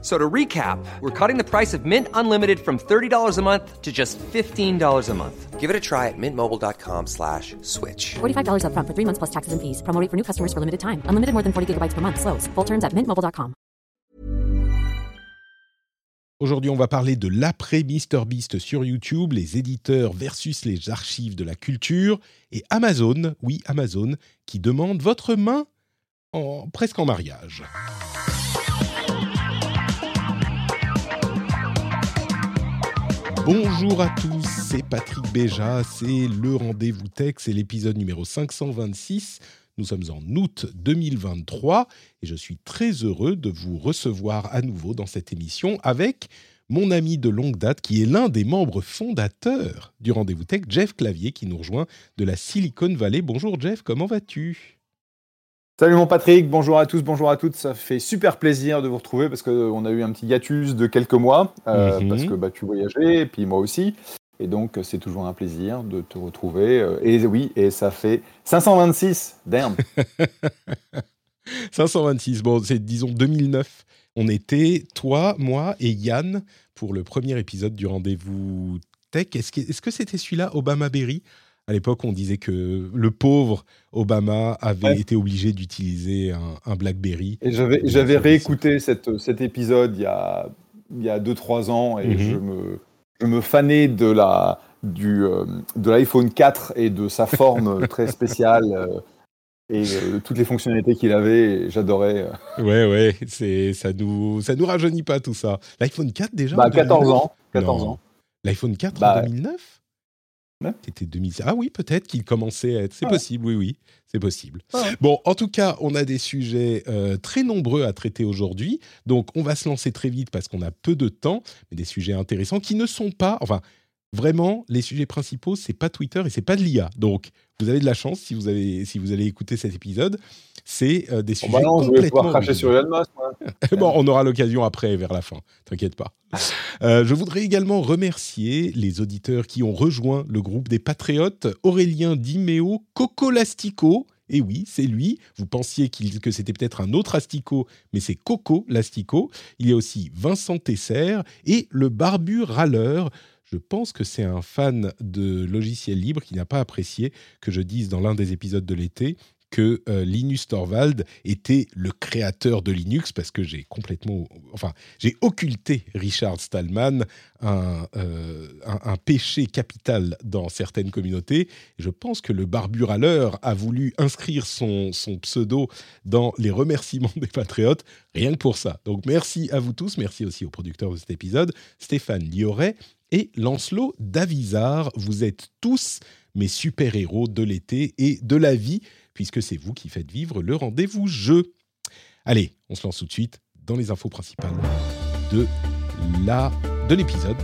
So to recap, we're cutting the price of Mint Unlimited from $30 a month to just $15 a month. Give it a try at mintmobile.com slash switch. $45 upfront for three months plus taxes and fees. Promo rate for new customers for limited time. Unlimited more than 40 gigabytes per month. Slows. Full terms at mintmobile.com. Aujourd'hui, on va parler de l'après MrBeast sur YouTube, les éditeurs versus les archives de la culture, et Amazon, oui Amazon, qui demande votre main en, presque en mariage. Bonjour à tous, c'est Patrick Béja, c'est le rendez-vous tech, c'est l'épisode numéro 526. Nous sommes en août 2023 et je suis très heureux de vous recevoir à nouveau dans cette émission avec mon ami de longue date qui est l'un des membres fondateurs du rendez-vous tech, Jeff Clavier, qui nous rejoint de la Silicon Valley. Bonjour Jeff, comment vas-tu? Salut mon Patrick, bonjour à tous, bonjour à toutes. Ça fait super plaisir de vous retrouver parce qu'on a eu un petit hiatus de quelques mois euh, Mhm. parce que bah, tu voyageais et puis moi aussi. Et donc c'est toujours un plaisir de te retrouver. euh, Et oui, et ça fait 526, damn. 526, bon, c'est disons 2009. On était, toi, moi et Yann, pour le premier épisode du rendez-vous tech. Est-ce que est-ce que c'était celui-là, Obama Berry? À l'époque, on disait que le pauvre Obama avait Ouais. été obligé d'utiliser un, un BlackBerry. Et j'avais réécouté cette, cet épisode il y a, il y a 2-3 ans et Mhm. je, me, je me fanais de la du, euh, de l'iPhone 4 et de sa forme très spéciale euh, et euh, toutes les fonctionnalités qu'il avait. J'adorais. Ouais, ouais, c'est ça nous ça nous rajeunit pas tout ça. L'iPhone 4 déjà Bah, 14 2009? ans. 14 Non. ans. L'iPhone 4 Bah, en 2009 Ouais. C'était 2006. Ah oui, peut-être qu'il commençait à être. C'est possible, oui, oui, c'est possible. Ouais. Bon, en tout cas, on a des sujets euh, très nombreux à traiter aujourd'hui. Donc, on va se lancer très vite parce qu'on a peu de temps, mais des sujets intéressants qui ne sont pas. Enfin, vraiment, les sujets principaux, c'est pas Twitter et c'est pas de l'IA. Donc, vous avez de la chance si vous, avez, si vous allez écouter cet épisode. C'est euh, des sujets bah non, je vais pouvoir cracher sur. Elon Musk. bon, on aura l'occasion après, vers la fin. T'inquiète pas. Euh, je voudrais également remercier les auditeurs qui ont rejoint le groupe des Patriotes. Aurélien Dimeo, Coco Lastico. Et oui, c'est lui. Vous pensiez que c'était peut-être un autre Astico, mais c'est Coco Lastico. Il y a aussi Vincent Tesser et le Barbu Râleur. Je pense que c'est un fan de logiciels libres qui n'a pas apprécié que je dise dans l'un des épisodes de l'été que euh, Linus Torvald était le créateur de Linux parce que j'ai complètement, enfin, j'ai occulté Richard Stallman, un, euh, péché capital dans certaines communautés. Je pense que le barburaleur a voulu inscrire son, son pseudo dans les remerciements des patriotes, rien que pour ça. Donc merci à vous tous, merci aussi aux producteurs de cet épisode, Stéphane Lioret et Lancelot Davizard. Vous êtes tous mes super-héros de l'été et de la vie, puisque c'est vous qui faites vivre le rendez-vous jeu. Allez, on se lance tout de suite dans les infos principales de la de l'épisode.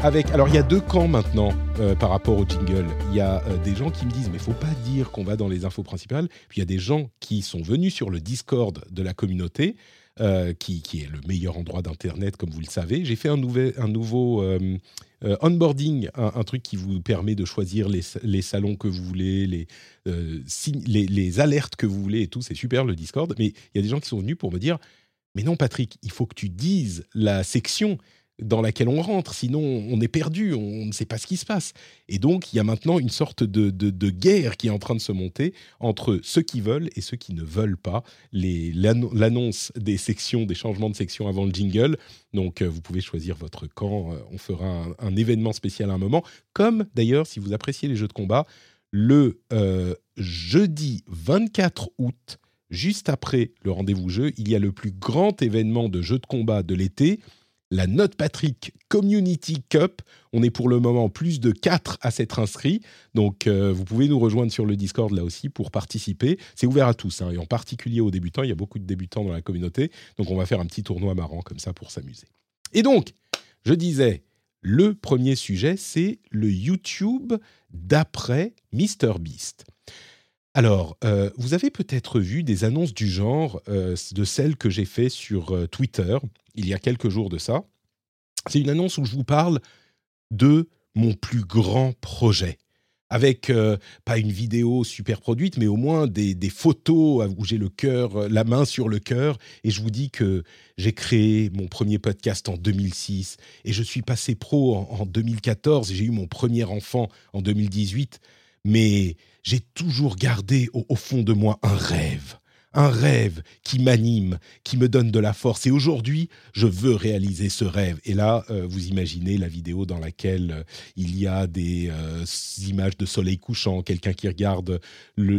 Avec, alors il y a deux camps maintenant euh, par rapport au jingle. Il y a euh, des gens qui me disent mais faut pas dire qu'on va dans les infos principales. Puis il y a des gens qui sont venus sur le Discord de la communauté, euh, qui, est le meilleur endroit d'internet comme vous le savez. J'ai fait un, nouvel, un nouveau euh, euh, onboarding, un, truc qui vous permet de choisir les, les salons que vous voulez, les, les, les alertes que vous voulez et tout. C'est super le Discord. Mais il y a des gens qui sont venus pour me dire mais non Patrick, il faut que tu dises la section dans laquelle on rentre, sinon on est perdu, on ne sait pas ce qui se passe. Et donc, il y a maintenant une sorte de, de- de guerre qui est en train de se monter entre ceux qui veulent et ceux qui ne veulent pas l'annonce des sections, des changements de section avant le jingle. Donc, euh, vous pouvez choisir votre camp. euh, on fera un, un événement spécial à un moment. Comme d'ailleurs, si vous appréciez les jeux de combat, le euh, jeudi 24 août, juste après le rendez-vous jeu, il y a le plus grand événement de jeux de combat de l'été, la Note Patrick Community Cup. On est pour le moment plus de 4 à s'être inscrits. Donc, euh, vous pouvez nous rejoindre sur le Discord là aussi pour participer. C'est ouvert à tous, hein, et en particulier aux débutants. Il y a beaucoup de débutants dans la communauté. Donc, on va faire un petit tournoi marrant comme ça pour s'amuser. Et donc, je disais, le premier sujet, c'est le YouTube d'après MrBeast. Alors, euh, vous avez peut-être vu des annonces du genre euh, de celles que j'ai fait sur euh, Twitter il y a quelques jours de ça. C'est une annonce où je vous parle de mon plus grand projet. Avec pas une vidéo super produite, mais au moins des, photos où j'ai le cœur, la main sur le cœur, et je vous dis que j'ai créé mon premier podcast en 2006 et je suis passé pro en, en 2014 et j'ai eu mon premier enfant en 2018. Mais j'ai toujours gardé au, fond de moi un rêve, un rêve qui m'anime, qui me donne de la force. Et aujourd'hui, je veux réaliser ce rêve. Et là, euh, vous imaginez la vidéo dans laquelle euh, il y a des euh, images de soleil couchant, quelqu'un qui regarde le,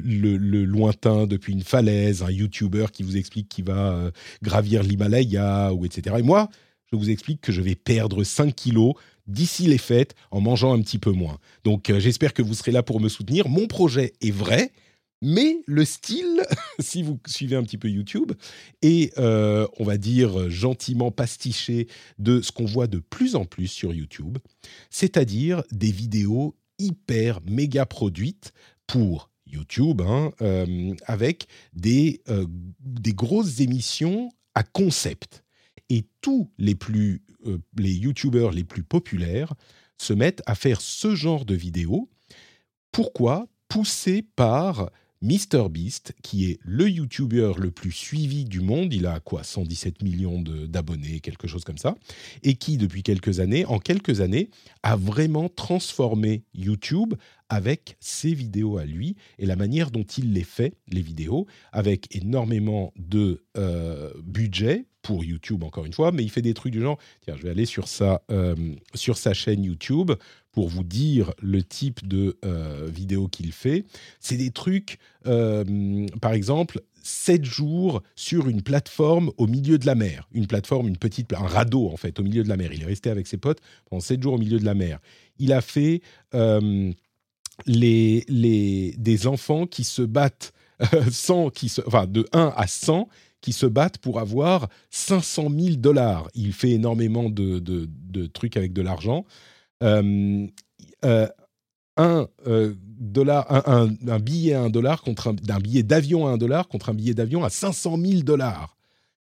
lointain depuis une falaise, un YouTuber qui vous explique qu'il va gravir l'Himalaya, ou etc. Et moi, je vous explique que je vais perdre 5 kilos d'ici les fêtes en mangeant un petit peu moins. Donc euh, j'espère que vous serez là pour me soutenir. Mon projet est vrai, mais le style, si vous suivez un petit peu YouTube, est, euh, on va dire, gentiment pastiché de ce qu'on voit de plus en plus sur YouTube, c'est-à-dire des vidéos hyper méga produites pour YouTube, hein, euh, avec des, des grosses émissions à concept. Et tous les plus euh, les youtubeurs les plus populaires se mettent à faire ce genre de vidéos. Pourquoi? Poussés par MrBeast, qui est le youtubeur le plus suivi du monde, il a quoi 117 millions d'abonnés, quelque chose comme ça, et qui depuis quelques années, en quelques années, a vraiment transformé YouTube avec ses vidéos à lui et la manière dont il les fait, les vidéos, avec énormément de euh, budget pour YouTube encore une fois, mais il fait des trucs du genre, tiens, je vais aller sur sa, euh, sur sa chaîne YouTube pour vous dire le type de euh, vidéo qu'il fait. C'est des trucs, euh, par exemple, 7 jours sur une plateforme au milieu de la mer. Une plateforme, une petite, un radeau en fait, au milieu de la mer. Il est resté avec ses potes pendant 7 jours au milieu de la mer. Il a fait euh, les, les, des enfants qui se battent, sans, qui se, enfin de 1 à 100 qui se battent pour avoir 500 000 dollars. Il fait énormément de, de trucs avec de l'argent. Euh, un, euh, dollar, un, billet à un dollar contre un, billet d'avion à un dollar contre un billet d'avion à 500 000 dollars.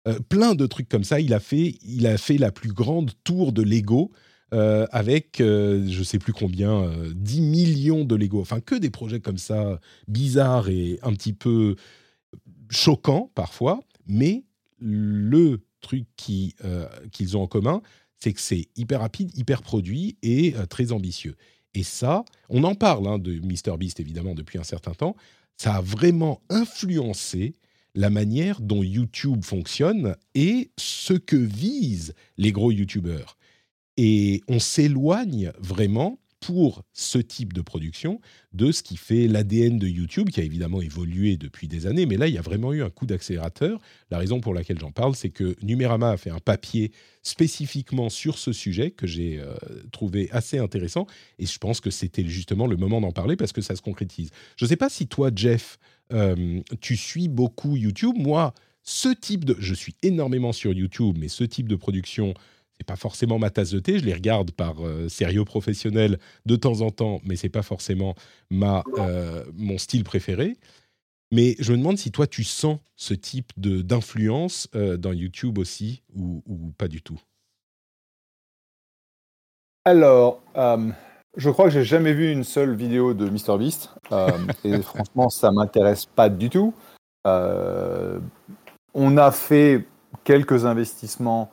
Euh, plein de trucs comme ça. Il a fait, il a fait la plus grande tour de Lego avec, euh, je sais plus combien, 10 millions de Lego. Enfin, que des projets comme ça, bizarres et un petit peu choquants parfois. Mais le truc qu'ils qu ont en commun, c'est que c'est hyper rapide, hyper produit et euh, très ambitieux. Et ça, on en parle hein, de MrBeast évidemment depuis un certain temps, ça a vraiment influencé la manière dont YouTube fonctionne et ce que visent les gros YouTubeurs. Et on s'éloigne vraiment pour ce type de production de ce qui fait l'ADN de YouTube, qui a évidemment évolué depuis des années, mais là, il y a vraiment eu un coup d'accélérateur. La raison pour laquelle j'en parle, c'est que Numérama a fait un papier spécifiquement sur ce sujet que j'ai euh, trouvé assez intéressant, et je pense que c'était justement le moment d'en parler parce que ça se concrétise. Je ne sais pas si toi, Jeff, euh, tu suis beaucoup YouTube. Moi, ce type de... Je suis énormément sur YouTube, mais ce type de production c'est pas forcément ma tasse de thé. Je les regarde par euh, sérieux professionnel de temps en temps, mais c'est pas forcément ma, euh, mon style préféré. Mais je me demande si toi tu sens ce type de d'influence euh, dans YouTube aussi ou, ou, pas du tout? Alors, je crois que j'ai jamais vu une seule vidéo de MrBeast et franchement ça m'intéresse pas du tout. on a fait quelques investissements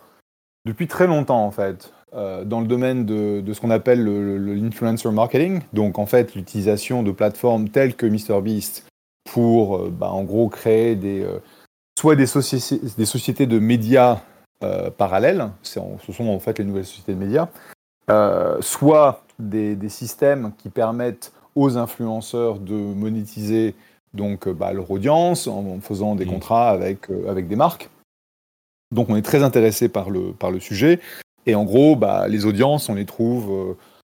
depuis très longtemps en fait, euh, dans le domaine de, de ce qu'on appelle l'influencer marketing, donc en fait l'utilisation de plateformes telles que MrBeast pour euh, bah, en gros créer des, euh, soit des, soci des sociétés de médias parallèles, ce sont en fait les nouvelles sociétés de médias, soit des, des, systèmes qui permettent aux influenceurs de monétiser donc bah, leur audience en, faisant des mmh. contrats avec, avec des marques. Donc on est très intéressé par le, par le sujet. Et en gros, bah, les audiences, on les trouve. Euh,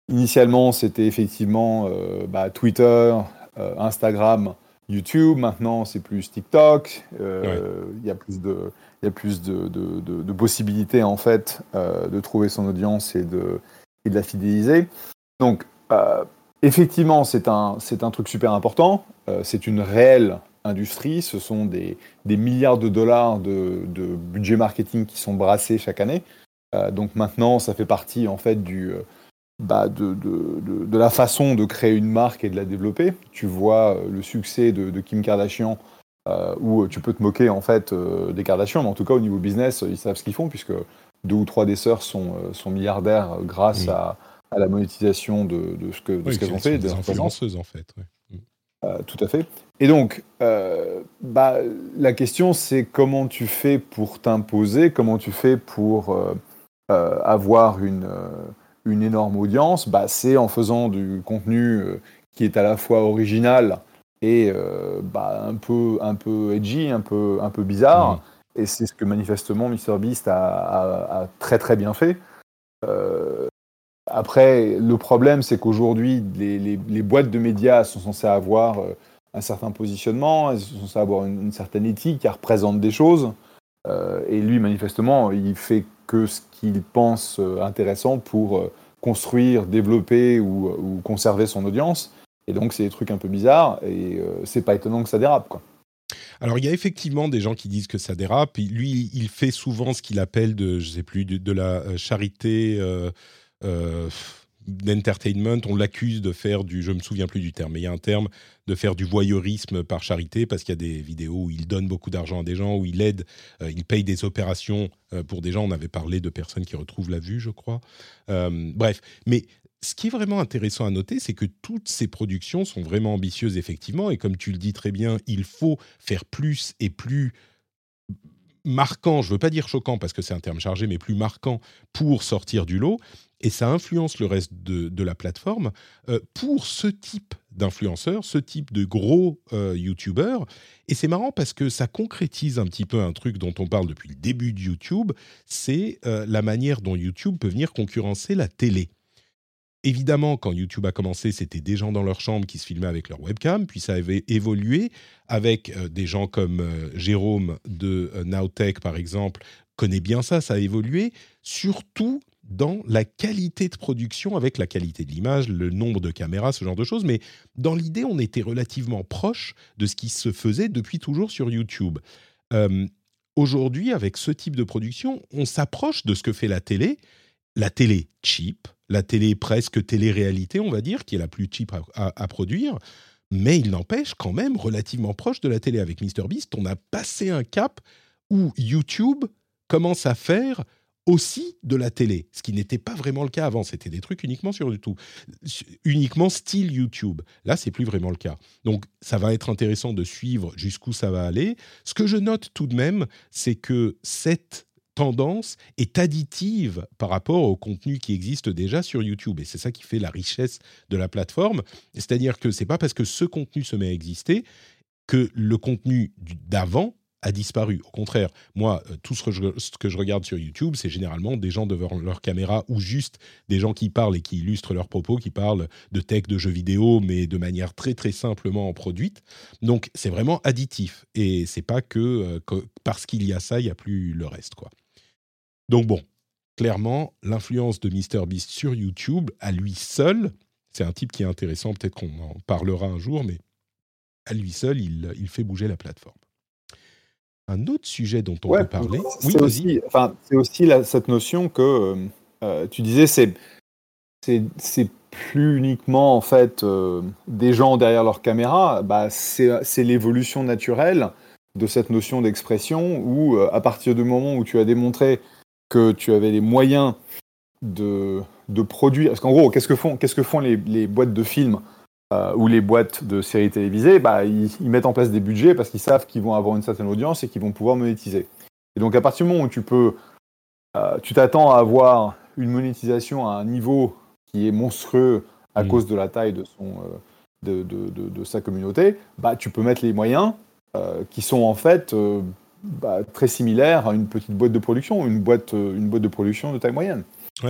initialement, c'était effectivement euh, bah, Twitter, euh, Instagram, YouTube. Maintenant, c'est plus TikTok. Euh, il ouais. y a plus de, y a plus de, de, de, de possibilités en fait de trouver son audience et de, et de la fidéliser. Donc effectivement, c'est un, c'est un truc super important. C'est une réelle industrie. Ce sont des, des milliards de dollars de, de, budget marketing qui sont brassés chaque année. Euh, donc maintenant, ça fait partie en fait du, euh, bah, de, de, de, la façon de créer une marque et de la développer. Tu vois le succès de, Kim Kardashian, où tu peux te moquer en fait des Kardashians, mais en tout cas au niveau business, ils savent ce qu'ils font puisque deux ou trois des sœurs sont, sont milliardaires grâce à, à, la monétisation de, ce que ce qu'elles ont fait. Des influenceuses en fait. Euh, tout à fait. Et donc, euh, bah, la question, c'est comment tu fais pour t'imposer, comment tu fais pour euh, avoir une, une énorme audience? Bah, c'est en faisant du contenu qui est à la fois original et bah, un, peu, un peu edgy, un peu, un peu bizarre. Mmh. Et c'est ce que manifestement MrBeast a, a, a, très très bien fait. Après, le problème, c'est qu'aujourd'hui, les, boîtes de médias sont censées avoir euh, un certain positionnement, elles sont censées avoir une, certaine éthique, elles représentent des choses. Euh, et lui, manifestement, il fait que ce qu'il pense euh, intéressant pour construire, développer ou, conserver son audience. Et donc, c'est des trucs un peu bizarres, et c'est pas étonnant que ça dérape. Alors, il y a effectivement des gens qui disent que ça dérape. Lui, il fait souvent ce qu'il appelle de, je sais plus, de, la charité euh, d'entertainment, on l'accuse de faire du, je me souviens plus du terme, mais il y a un terme de faire du voyeurisme par charité parce qu'il y a des vidéos où il donne beaucoup d'argent à des gens, où il aide, euh, il paye des opérations euh, pour des gens. On avait parlé de personnes qui retrouvent la vue, je crois. bref, mais ce qui est vraiment intéressant à noter, c'est que toutes ces productions sont vraiment ambitieuses, effectivement, et comme tu le dis très bien, il faut faire plus et plus marquant, je ne veux pas dire choquant parce que c'est un terme chargé, mais plus marquant pour sortir du lot et ça influence le reste de, la plateforme. Euh, pour ce type d'influenceurs, ce type de gros euh, YouTubeurs, et c'est marrant parce que ça concrétise un petit peu un truc dont on parle depuis le début de YouTube, c'est euh, la manière dont YouTube peut venir concurrencer la télé. Évidemment, quand YouTube a commencé, c'était des gens dans leur chambre qui se filmaient avec leur webcam, puis ça avait évolué avec des gens comme Jérôme de Nowtech, par exemple, connaît bien ça, ça a évolué, surtout dans la qualité de production, avec la qualité de l'image, le nombre de caméras, ce genre de choses. Mais dans l'idée, on était relativement proche de ce qui se faisait depuis toujours sur YouTube. Euh, aujourd'hui, avec ce type de production, on s'approche de ce que fait la télé. La télé cheap, la télé presque télé-réalité, on va dire, qui est la plus cheap à, produire. Mais il n'empêche quand même relativement proche de la télé. Avec MrBeast, on a passé un cap où YouTube commence à faire aussi de la télé, ce qui n'était pas vraiment le cas avant. C'était des trucs uniquement sur YouTube, uniquement style YouTube. Là, c'est plus vraiment le cas. Donc, ça va être intéressant de suivre jusqu'où ça va aller. Ce que je note tout de même, c'est que cette tendance est additive par rapport au contenu qui existe déjà sur YouTube. Et c'est ça qui fait la richesse de la plateforme. C'est-à-dire que c'est pas parce que ce contenu se met à exister que le contenu d'avant a disparu. Au contraire, moi, euh, tout ce que je, regarde sur YouTube, c'est généralement des gens devant leur caméra ou juste des gens qui parlent et qui illustrent leurs propos, qui parlent de tech, de jeux vidéo, mais de manière très très simplement produite. Donc c'est vraiment additif et c'est pas que, euh, parce qu'il y a ça, il y a plus le reste quoi. Donc bon, clairement, l'influence de MrBeast sur YouTube à lui seul, c'est un type qui est intéressant, peut-être qu'on en parlera un jour, mais à lui seul, il fait bouger la plateforme un autre sujet dont on peut parler. C'est aussi, enfin, c'est aussi cette notion que euh, euh, tu disais, c'est c'est plus uniquement en fait euh, des gens derrière leur caméra. Bah, c'est l'évolution naturelle de cette notion d'expression où à partir du moment où tu as démontré que tu avais les moyens de, de produire, parce qu'en gros, qu'est-ce que font, qu'est-ce que font les, les boîtes de films euh, ou les boîtes de séries télévisées, bah, ils, mettent en place des budgets parce qu'ils savent qu'ils vont avoir une certaine audience et qu'ils vont pouvoir monétiser. Et donc à partir du moment où tu peux, euh, tu t'attends à avoir une monétisation à un niveau qui est monstrueux à mm. cause de la taille de, son, euh, de, sa communauté, bah, tu peux mettre les moyens qui sont en fait bah, très similaires à une petite boîte de production, une boîte, une boîte de production de taille moyenne.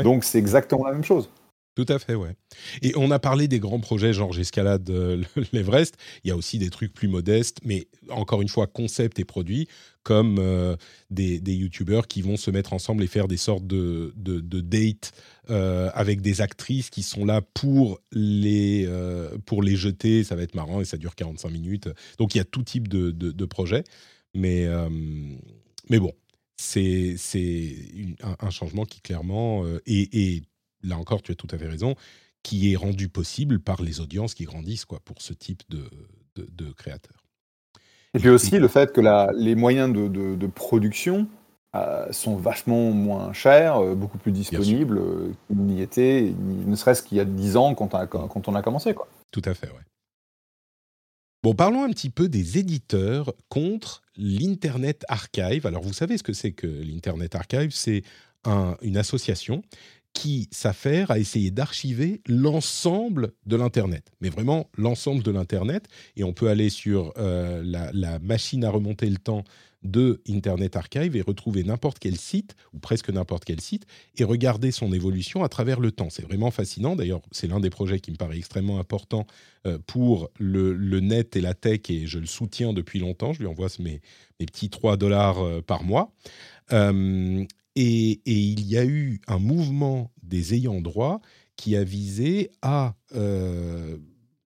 Donc c'est exactement la même chose. Tout à fait, ouais. Et on a parlé des grands projets, genre j'escalade euh, l'Everest. Il y a aussi des trucs plus modestes, mais encore une fois, concept et produits, comme euh, des, des youtubeurs qui vont se mettre ensemble et faire des sortes de, de, de dates euh, avec des actrices qui sont là pour les, pour les jeter. Ça va être marrant et ça dure 45 minutes. Donc il y a tout type de, de, projets. Mais, mais bon, c'est un, un, changement qui clairement est là encore, tu as tout à fait raison, qui est rendu possible par les audiences qui grandissent quoi, pour ce type de, de, créateurs. Et puis aussi le fait que la, les moyens de, de production euh, sont vachement moins chers, euh, beaucoup plus disponibles euh, qu'ils n'y étaient, ne serait-ce qu'il y a 10 ans quand on a, quand on a commencé. Quoi. Tout à fait, ouais. Bon, parlons un petit peu des éditeurs contre l'Internet Archive. Alors, vous savez ce que c'est que l'Internet Archive? C'est un, une association qui s'affaire à essayer d'archiver l'ensemble de l'Internet, mais vraiment l'ensemble de l'Internet. Et on peut aller sur euh, la, machine à remonter le temps de Internet Archive et retrouver n'importe quel site, ou presque n'importe quel site, et regarder son évolution à travers le temps. C'est vraiment fascinant. D'ailleurs, c'est l'un des projets qui me paraît extrêmement important euh, pour le, net et la tech, et je le soutiens depuis longtemps. Je lui envoie mes, petits 3 dollars euh, par mois. Et, il y a eu un mouvement des ayants droit qui a visé à euh,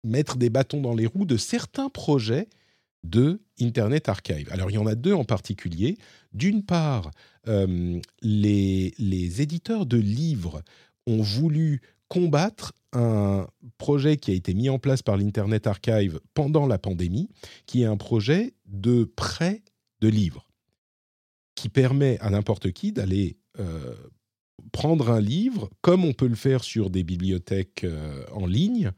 mettre des bâtons dans les roues de certains projets de Internet Archive. Alors il y en a deux en particulier. D'une part, euh, les, les, éditeurs de livres ont voulu combattre un projet qui a été mis en place par l'Internet Archive pendant la pandémie, qui est un projet de prêt de livres qui permet à n'importe qui d'aller euh, prendre un livre, comme on peut le faire sur des bibliothèques euh, en ligne,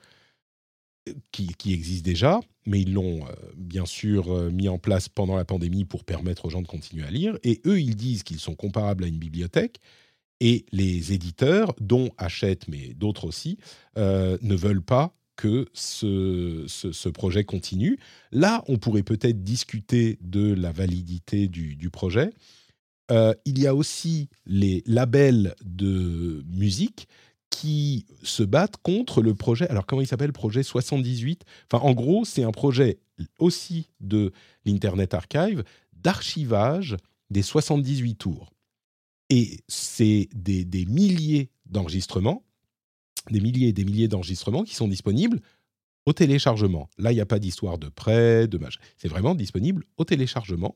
qui, existent déjà, mais ils l'ont euh, bien sûr mis en place pendant la pandémie pour permettre aux gens de continuer à lire. Et eux, ils disent qu'ils sont comparables à une bibliothèque. Et les éditeurs, dont Hachette, mais d'autres aussi, ne veulent pas que ce, projet continue. Là, on pourrait peut-être discuter de la validité du, projet. Euh, il y a aussi les labels de musique qui se battent contre le projet. Alors, comment il s'appelle Projet 78 Enfin, en gros, c'est un projet aussi de l'Internet Archive d'archivage des 78 tours. Et c'est des milliers d'enregistrements des milliers et des milliers d'enregistrements qui sont disponibles au téléchargement. Là, il n'y a pas d'histoire de prêt, de machin. C'est vraiment disponible au téléchargement.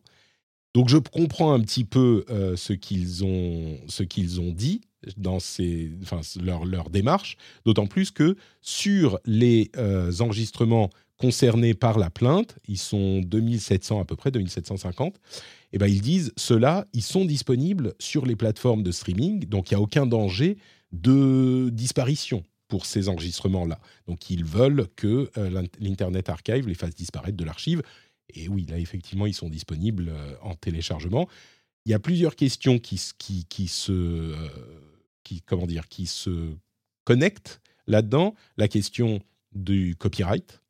Donc, je comprends un petit peu euh, ce qu'ils ont, ce qu'ils ont dit dans ces, enfin, leur, leur démarche, d'autant plus que sur les euh, enregistrements concernés par la plainte, ils sont 2700 à peu près, 2750, et eh ben ils disent, ceux-là, ils sont disponibles sur les plateformes de streaming, donc il n'y a aucun danger de disparition pour ces enregistrements-là. Donc ils veulent que euh, l'Internet Archive les fasse disparaître de l'archive. Et oui, là, effectivement, ils sont disponibles euh, en téléchargement. Il y a plusieurs questions qui, qui, qui se, euh, qui, comment dire, qui se connectent là-dedans. La question du copyright,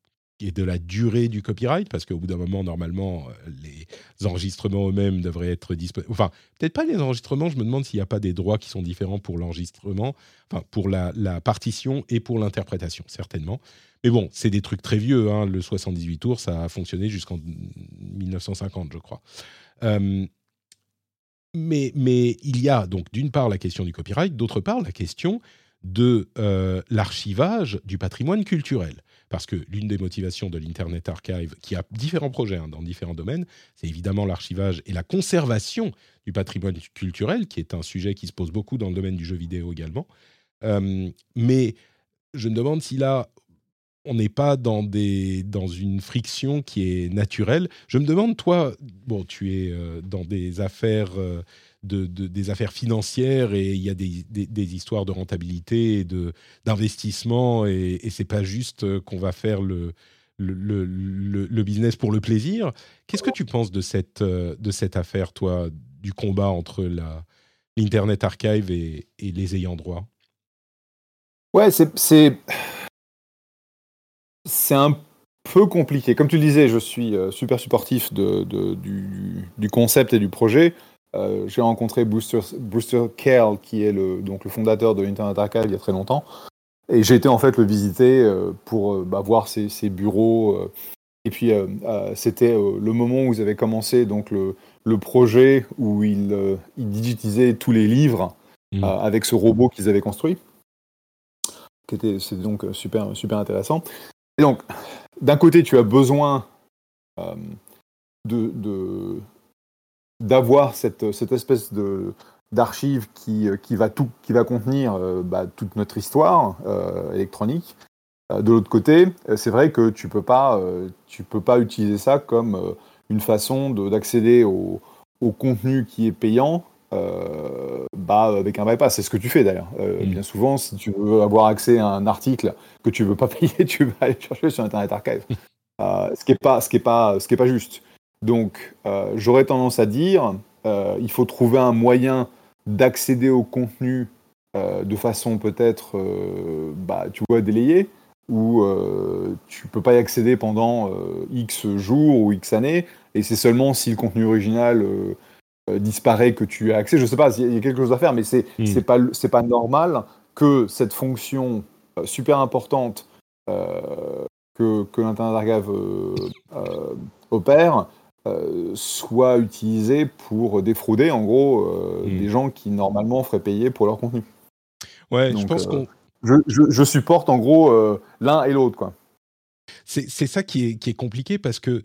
et de la durée du copyright, parce qu'au bout d'un moment, normalement, les enregistrements eux-mêmes devraient être disponibles. Enfin, peut-être pas les enregistrements, je me demande s'il n'y a pas des droits qui sont différents pour l'enregistrement, enfin, pour la, partition et pour l'interprétation, certainement. Mais bon, c'est des trucs très vieux. Hein. Le 78 tours, ça a fonctionné jusqu'en 1950, je crois. Euh, mais, mais il y a donc d'une part la question du copyright, d'autre part la question de euh, l'archivage du patrimoine culturel parce que l'une des motivations de l'Internet Archive, qui a différents projets hein, dans différents domaines, c'est évidemment l'archivage et la conservation du patrimoine culturel, qui est un sujet qui se pose beaucoup dans le domaine du jeu vidéo également. Euh, mais je me demande si là, on n'est pas dans, une friction qui est naturelle. Je me demande, toi, bon, tu es euh, dans des affaires euh, de, des affaires financières et il y a des, histoires de rentabilité et d'investissement et, et c'est pas juste euh, qu'on va faire le, business pour le plaisir. Qu'est-ce que tu penses de cette, euh, de cette affaire, toi, du combat entre l'Internet Archive et, les ayants droit? Ouais, c'est c'est un peu compliqué. Comme tu le disais, je suis euh, super supportif de, du, concept et du projet. Euh, j'ai rencontré Brewster, Brewster Kerr, qui est le, donc le fondateur de Internet Archive il y a très longtemps. et j'ai été en fait le visiter euh, pour euh, bah, voir ses, ses bureaux. et puis c'était le moment où ils avaient commencé donc le, le projet où ils, ils digitisaient tous les livres Mm. euh, avec ce robot qu'ils avaient construit. C'était donc super, super intéressant. Et donc, d'un côté, tu as besoin euh, de, de- d'avoir cette, cette espèce de, d'archive qui, euh, qui, va tout, qui va contenir euh, bah, toute notre histoire euh, électronique. De l'autre côté, c'est vrai que tu peux pas, tu peux pas utiliser ça comme une façon de- d'accéder au, au contenu qui est payant euh, bah, avec un bypass. C'est ce que tu fais d'ailleurs. Euh, Mm. Bien souvent, si tu veux avoir accès à un article que tu veux pas payer, tu vas aller chercher sur Internet Archive. Euh, ce qui est pas, ce qui est pas, ce qui est pas juste. Donc, euh, j'aurais tendance à dire, euh, il faut trouver un moyen d'accéder au contenu euh, de façon peut-être, bah, tu vois, délayée, où tu peux pas y accéder pendant X jours ou X années, et c'est seulement si le contenu original disparaît que tu as accès. Je sais pas, il y a quelque chose à faire, mais c'est Mm. c'est pas c'est pas normal que cette fonction super importante que, que l'Internet Archive opère euh, soit utilisée pour défrauder en gros euh, Mm. des gens qui normalement feraient payer pour leur contenu. Ouais, je pense euh, qu'on Je, je- je supporte en gros l'un et l'autre quoi. c'est c'est ça qui est, qui est compliqué parce que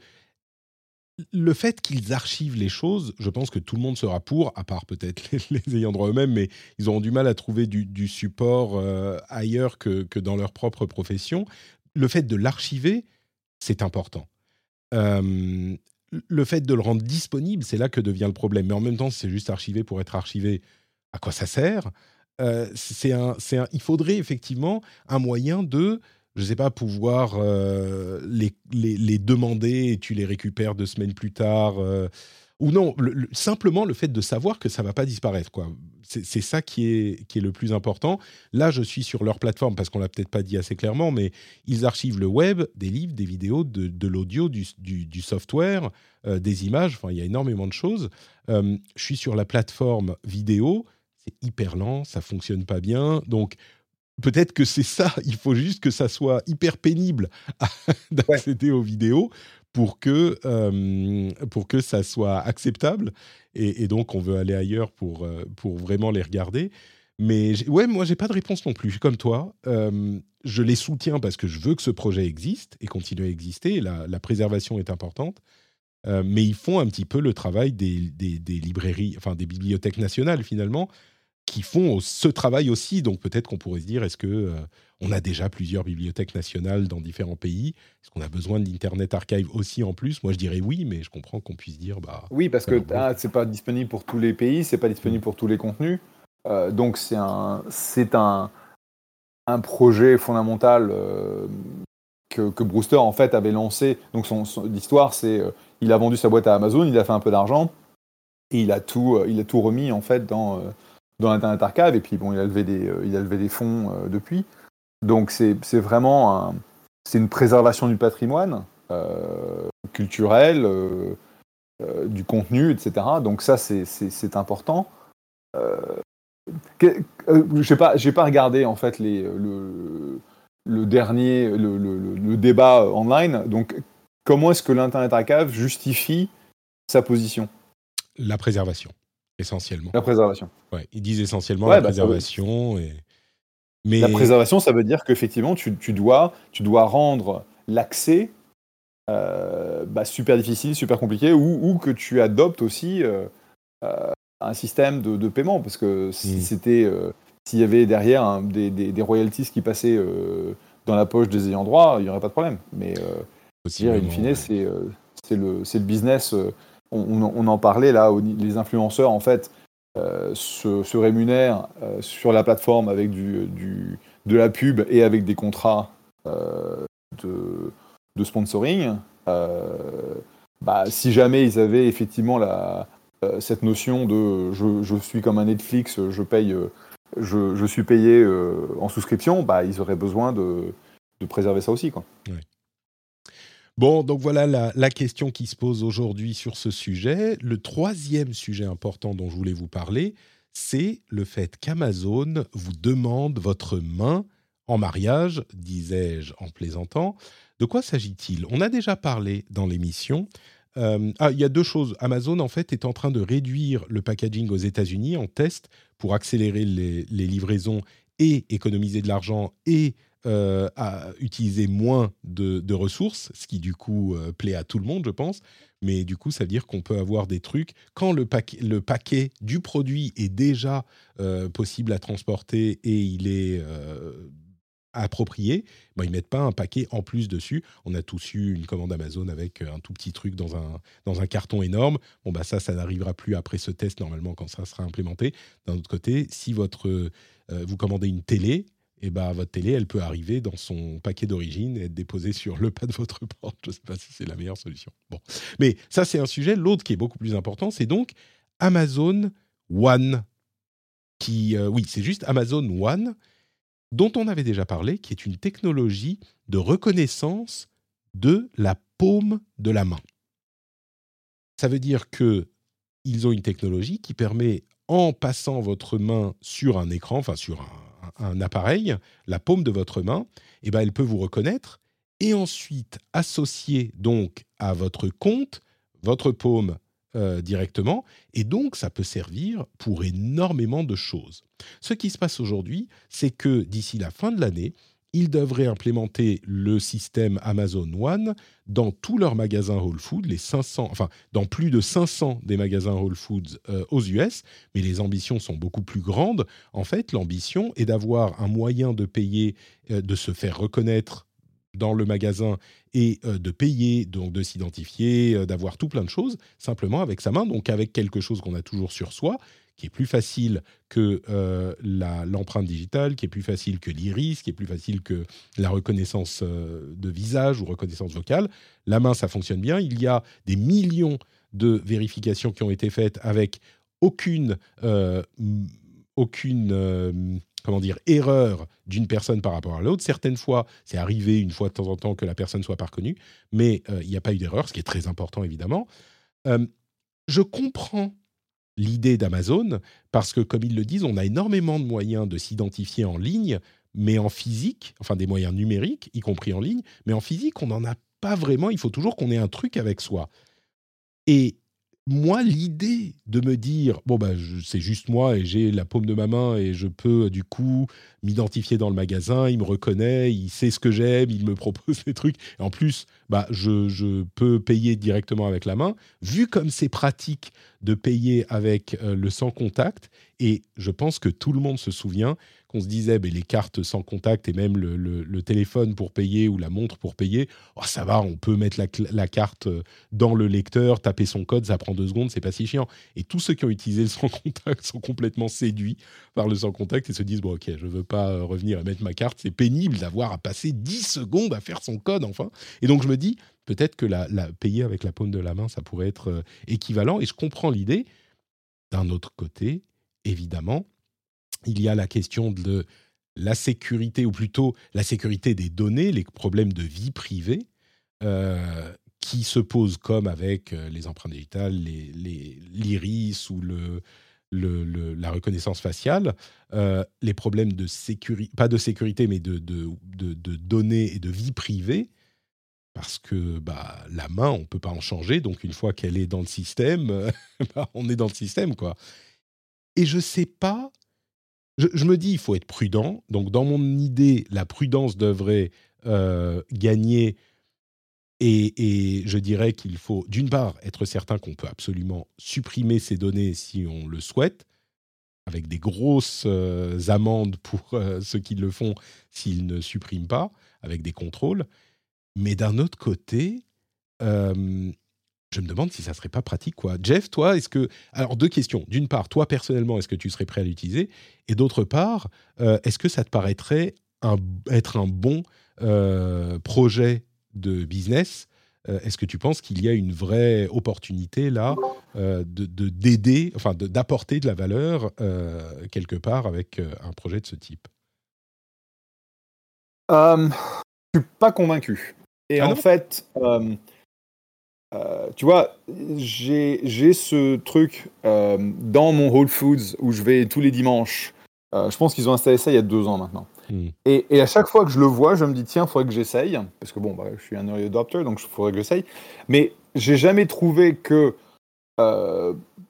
le fait qu'ils archivent les choses, je pense que tout le monde sera pour, à part peut-être les, les ayants droit eux-mêmes, mais ils auront du mal à trouver du, du support ailleurs que, que dans leur propre profession. Le fait de l'archiver, c'est important. Euh, le fait de le rendre disponible, c'est là que devient le problème. Mais en même temps, si c'est juste archivé pour être archivé, à quoi ça sert? Euh, c'est un, un, Il faudrait effectivement un moyen de je sais pas, pouvoir euh, les, les, les demander et tu les récupères deux semaines plus tard. euh, ou non, le- le- simplement le fait de savoir que ça va pas disparaître. quoi. C'est ça qui est, qui est le plus important. Là, je suis sur leur plateforme parce qu'on l'a peut-être pas dit assez clairement, mais ils archivent le web, des livres, des vidéos, de, l'audio, du, du- du software, euh, des images. Enfin, il y a énormément de choses. Euh, je suis sur la plateforme vidéo. C'est hyper lent, ça fonctionne pas bien. Donc, peut-être que c'est ça. Il faut juste que ça soit hyper pénible d'accéder aux vidéos pour que, euh, pour que ça soit acceptable. Et, donc, on veut aller ailleurs pour, euh, pour vraiment les regarder. Mais ouais, moi, j'ai pas de réponse non plus. Comme toi, euh, je les soutiens parce que je veux que ce projet existe et continue à exister. La, la préservation est importante. Mais ils font un petit peu le travail des- des librairies, enfin des bibliothèques nationales finalement, qui font ce travail aussi. Donc peut-être qu'on pourrait se dire, est-ce que euh, on a déjà plusieurs bibliothèques nationales dans différents pays? Est-ce qu'on a besoin d'Internet Archive aussi en plus? Moi, je dirais oui, mais je comprends qu'on puisse dire, bah, Oui, parce que ah, c'est pas disponible pour tous les pays, c'est pas disponible pour tous les contenus. Euh, donc c'est un, c'est un, un projet fondamental euh, que, que Brewster en fait avait lancé. Donc son, son- l'histoire, c'est il a vendu sa boîte à Amazon, il a fait un peu d'argent et il a tout, il a tout remis en fait dans dans l'Internet Archive. Et puis bon, il a levé des, euh, il a levé des fonds euh, depuis. Donc c'est, vraiment c'est une préservation du patrimoine euh, culturel. euh, euh, du contenu, etc. Donc ça, c'est- important. Euh, euh, je pas, j'ai pas regardé en fait les, le, le dernier, le- le- le débat online. Donc comment est-ce que l'Internet Archive justifie sa position, la préservation, essentiellement. la préservation Ouais, ils disent essentiellement Ouais, la bah, veut- préservation. Et... Mais La préservation, ça veut dire qu'effectivement, tu, tu dois, tu dois rendre l'accès euh, bah, super difficile, super compliqué, ou, ou que tu adoptes aussi euh, euh, un système de, de paiement, parce que si Mm. c'était, s'il y avait derrière des, des- des royalties qui passaient dans la poche des ayants droit, il n'y aurait pas de problème. Mais dire, in fine, ouais. c'est le, c'est le business. Euh, on, en parlait là, les influenceurs en fait euh, se, rémunèrent euh, sur la plateforme avec du- de la pub et avec des contrats euh, de, sponsoring. Euh, bah, si jamais ils avaient effectivement euh, cette notion de je, suis comme un Netflix, je euh, je, suis payé euh, en souscription, bah, ils auraient besoin de, préserver ça aussi. Quoi. Bon, donc voilà la, la question qui se pose aujourd'hui sur ce sujet. Le troisième sujet important dont je voulais vous parler, c'est le fait qu'Amazon vous demande votre main en mariage, disais-je en plaisantant. De quoi s'agit-il? On a déjà parlé dans l'émission. Euh, ah, il y a deux choses. Amazon, en fait, est en train de réduire le packaging aux États-Unis en test pour accélérer les, livraisons et économiser de l'argent et euh, à utiliser moins de, ressources, ce qui du coup euh, plaît à tout le monde, je pense. Mais du coup, ça veut dire qu'on peut avoir des trucs quand le, le paquet du produit est déjà possible à transporter et il est approprié, ben, ils mettent pas un paquet en plus dessus. On a tous eu une commande Amazon avec euh, un tout petit truc dans un, dans un carton énorme. Bon, bah ça, ça n'arrivera plus après ce test, normalement, quand ça sera implémenté. D'un autre côté, si votre, euh, vous commandez une télé, et eh ben, votre télé, elle peut arriver dans son paquet d'origine et être déposée sur le pas de votre porte. Je ne sais pas si c'est la meilleure solution. Bon. Mais ça, c'est un sujet. L'autre qui est beaucoup plus important, c'est donc Amazon One. Qui, euh, oui, c'est juste Amazon One dont on avait déjà parlé, qui est une technologie de reconnaissance de la paume de la main. Ça veut dire que ils ont une technologie qui permet, en passant votre main sur un écran, enfin sur un, appareil, la paume de votre main, eh ben, elle peut vous reconnaître et ensuite associer donc à votre compte votre paume euh, directement, et donc ça peut servir pour énormément de choses. Ce qui se passe aujourd'hui, c'est que d'ici la fin de l'année, ils devraient implémenter le système Amazon One dans tous leurs magasins Whole Foods, les 500, enfin dans plus de 500 des magasins Whole Foods euh, aux US, mais les ambitions sont beaucoup plus grandes. En fait, l'ambition est d'avoir un moyen de payer, euh, de se faire reconnaître dans le magasin et euh, de payer, donc de s'identifier, d'avoir tout plein de choses, simplement avec sa main, donc avec quelque chose qu'on a toujours sur soi, qui est plus facile que euh, l'empreinte digitale, qui est plus facile que l'iris, qui est plus facile que la reconnaissance de visage ou reconnaissance vocale. La main, ça fonctionne bien. Il y a des millions de vérifications qui ont été faites avec aucune, aucune comment dire, erreur d'une personne par rapport à l'autre. Certaines fois, c'est arrivé une fois de temps en temps que la personne soit pas reconnue, mais euh, il n'y a pas eu d'erreur, ce qui est très important évidemment. Euh, je comprends l'idée d'Amazon parce que, comme ils le disent, on a énormément de moyens de s'identifier en ligne, mais en physique, enfin des moyens numériques, y compris en ligne, mais en physique, on n'en a pas vraiment. Il faut toujours qu'on ait un truc avec soi. Et moi, l'idée de me dire, bon, bah, c'est juste moi et j'ai la paume de ma main et je peux du coup m'identifier dans le magasin, il me reconnaît, il sait ce que j'aime, il me propose des trucs. Et en plus, bah, je, peux payer directement avec la main. Vu comme c'est pratique de payer avec euh, le sans contact, et je pense que tout le monde se souvient qu'on se disait, les cartes sans contact et même le, téléphone pour payer ou la montre pour payer, oh, ça va, on peut mettre la, carte euh, dans le lecteur, taper son code, ça prend deux secondes, c'est pas si chiant. Et tous ceux qui ont utilisé le sans contact sont complètement séduits par le sans contact et se disent, bon ok, je veux pas euh, revenir et mettre ma carte, c'est pénible d'avoir à passer 10 secondes à faire son code enfin. Et donc je me dis, peut-être que la, payer avec la paume de la main, ça pourrait être euh, équivalent. Et je comprends l'idée. D'un autre côté, évidemment, il y a la question de la sécurité, ou plutôt la sécurité des données, les problèmes de vie privée, euh, qui se posent comme avec euh, les empreintes digitales, l'iris ou le, la reconnaissance faciale, euh, les problèmes de sécurité, pas de sécurité, mais de, de, données et de vie privée, parce que bah, la main, on ne peut pas en changer, donc une fois qu'elle est dans le système, bah, on est dans le système, quoi. Et je ne sais pas je, me dis, il faut être prudent. Donc, dans mon idée, la prudence devrait euh, gagner. Et, je dirais qu'il faut, d'une part, être certain qu'on peut absolument supprimer ces données si on le souhaite, avec des grosses euh, amendes pour euh, ceux qui le font s'ils ne suppriment pas, avec des contrôles. Mais d'un autre côté, je me demande si ça serait pas pratique, quoi. Jeff, toi, est-ce que... Alors, deux questions. D'une part, toi, personnellement, est-ce que tu serais prêt à l'utiliser? Et d'autre part, euh, est-ce que ça te paraîtrait être un bon euh, projet de business? Euh, Est-ce que tu penses qu'il y a une vraie opportunité, là, de d'aider, enfin, d'apporter de, la valeur quelque part avec un projet de ce type? Je suis pas convaincu. Et ah en fait... Euh, tu vois, j'ai ce truc euh, dans mon Whole Foods où je vais tous les dimanches Euh, je pense qu'ils ont installé ça il y a deux ans maintenant. Hmm. Et, et à chaque fois que je le vois, je me dis tiens, il faudrait que j'essaye parce que bon, bah, je suis un early adopter, donc il faudrait que j'essaye. Mais j'ai jamais trouvé que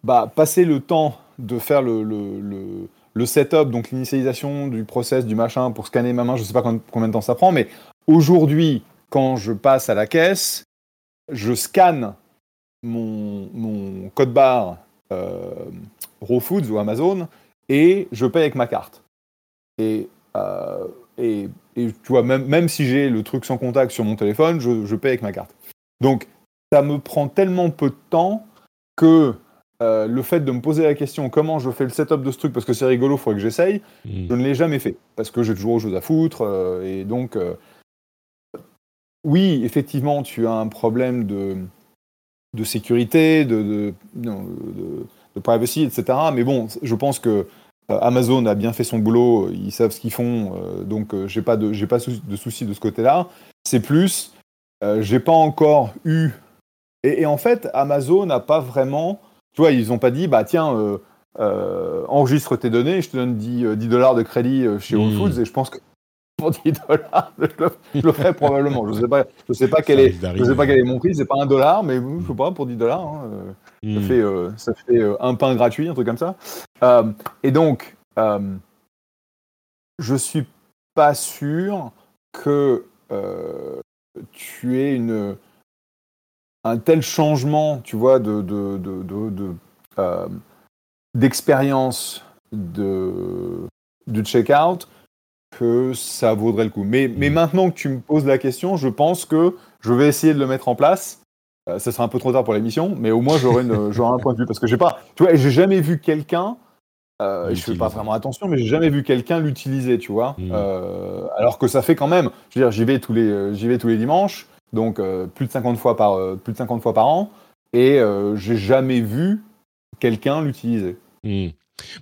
bah, passer le temps de faire le, le, le- le setup, donc l'initialisation du process, du machin pour scanner ma main, je sais pas combien de temps ça prend, mais aujourd'hui, quand je passe à la caisse, je scanne mon, mon code barre euh, Raw Foods ou Amazon et je paye avec ma carte. Et, euh, et, et tu vois, même, même si j'ai le truc sans contact sur mon téléphone, je, je paye avec ma carte. Donc, ça me prend tellement peu de temps que euh, le fait de me poser la question comment je fais le setup de ce truc, parce que c'est rigolo, il faudrait que j'essaye, Hmm. je ne l'ai jamais fait, parce que j'ai toujours autre chose à foutre, euh, et donc, oui, effectivement, tu as un problème de, de sécurité, de, de, privacy, etc. Mais bon, je pense que euh, Amazon a bien fait son boulot, ils savent ce qu'ils font, euh, donc euh, j'ai pas de, j'ai pas de soucis de ce côté-là. C'est plus, euh, j'ai pas encore eu. Et, et en fait, Amazon n'a pas vraiment. Tu vois, ils ont pas dit, bah tiens, euh, euh, enregistre tes données, je te donne 10, euh, 10 dollars de crédit chez Whole Mm. Foods, et je pense que pour 10 dollars, je le, je le ferai probablement. Je sais pas, je sais pas quel Ça est, je sais pas quel est mon prix, c'est pas un dollar, mais je sais pas pour 10 dollars. hein, euh, ça Hmm. fait, euh, ça fait euh, un pain gratuit, un truc comme ça. Euh, et donc, je suis pas sûr que tu aies une, un tel changement, tu vois, de, de, de, de- de, d'expérience de, du checkout que ça vaudrait le coup. Mais, mais Mm. maintenant que tu me poses la question, je pense que je vais essayer de le mettre en place. Euh, ça sera un peu trop tard pour l'émission, mais au moins j'aurai, un point de vue. Parce que j'ai pas, tu vois, j'ai jamais vu quelqu'un, euh, je fais pas vraiment attention, mais j'ai jamais vu quelqu'un l'utiliser, tu vois. Mm. Euh, alors que ça fait quand même, je veux dire, j'y vais tous les, euh, j'y vais tous les dimanches, donc euh, plus de 50 fois par, plus de 50 fois par an, et j'ai jamais vu quelqu'un l'utiliser. Hmm.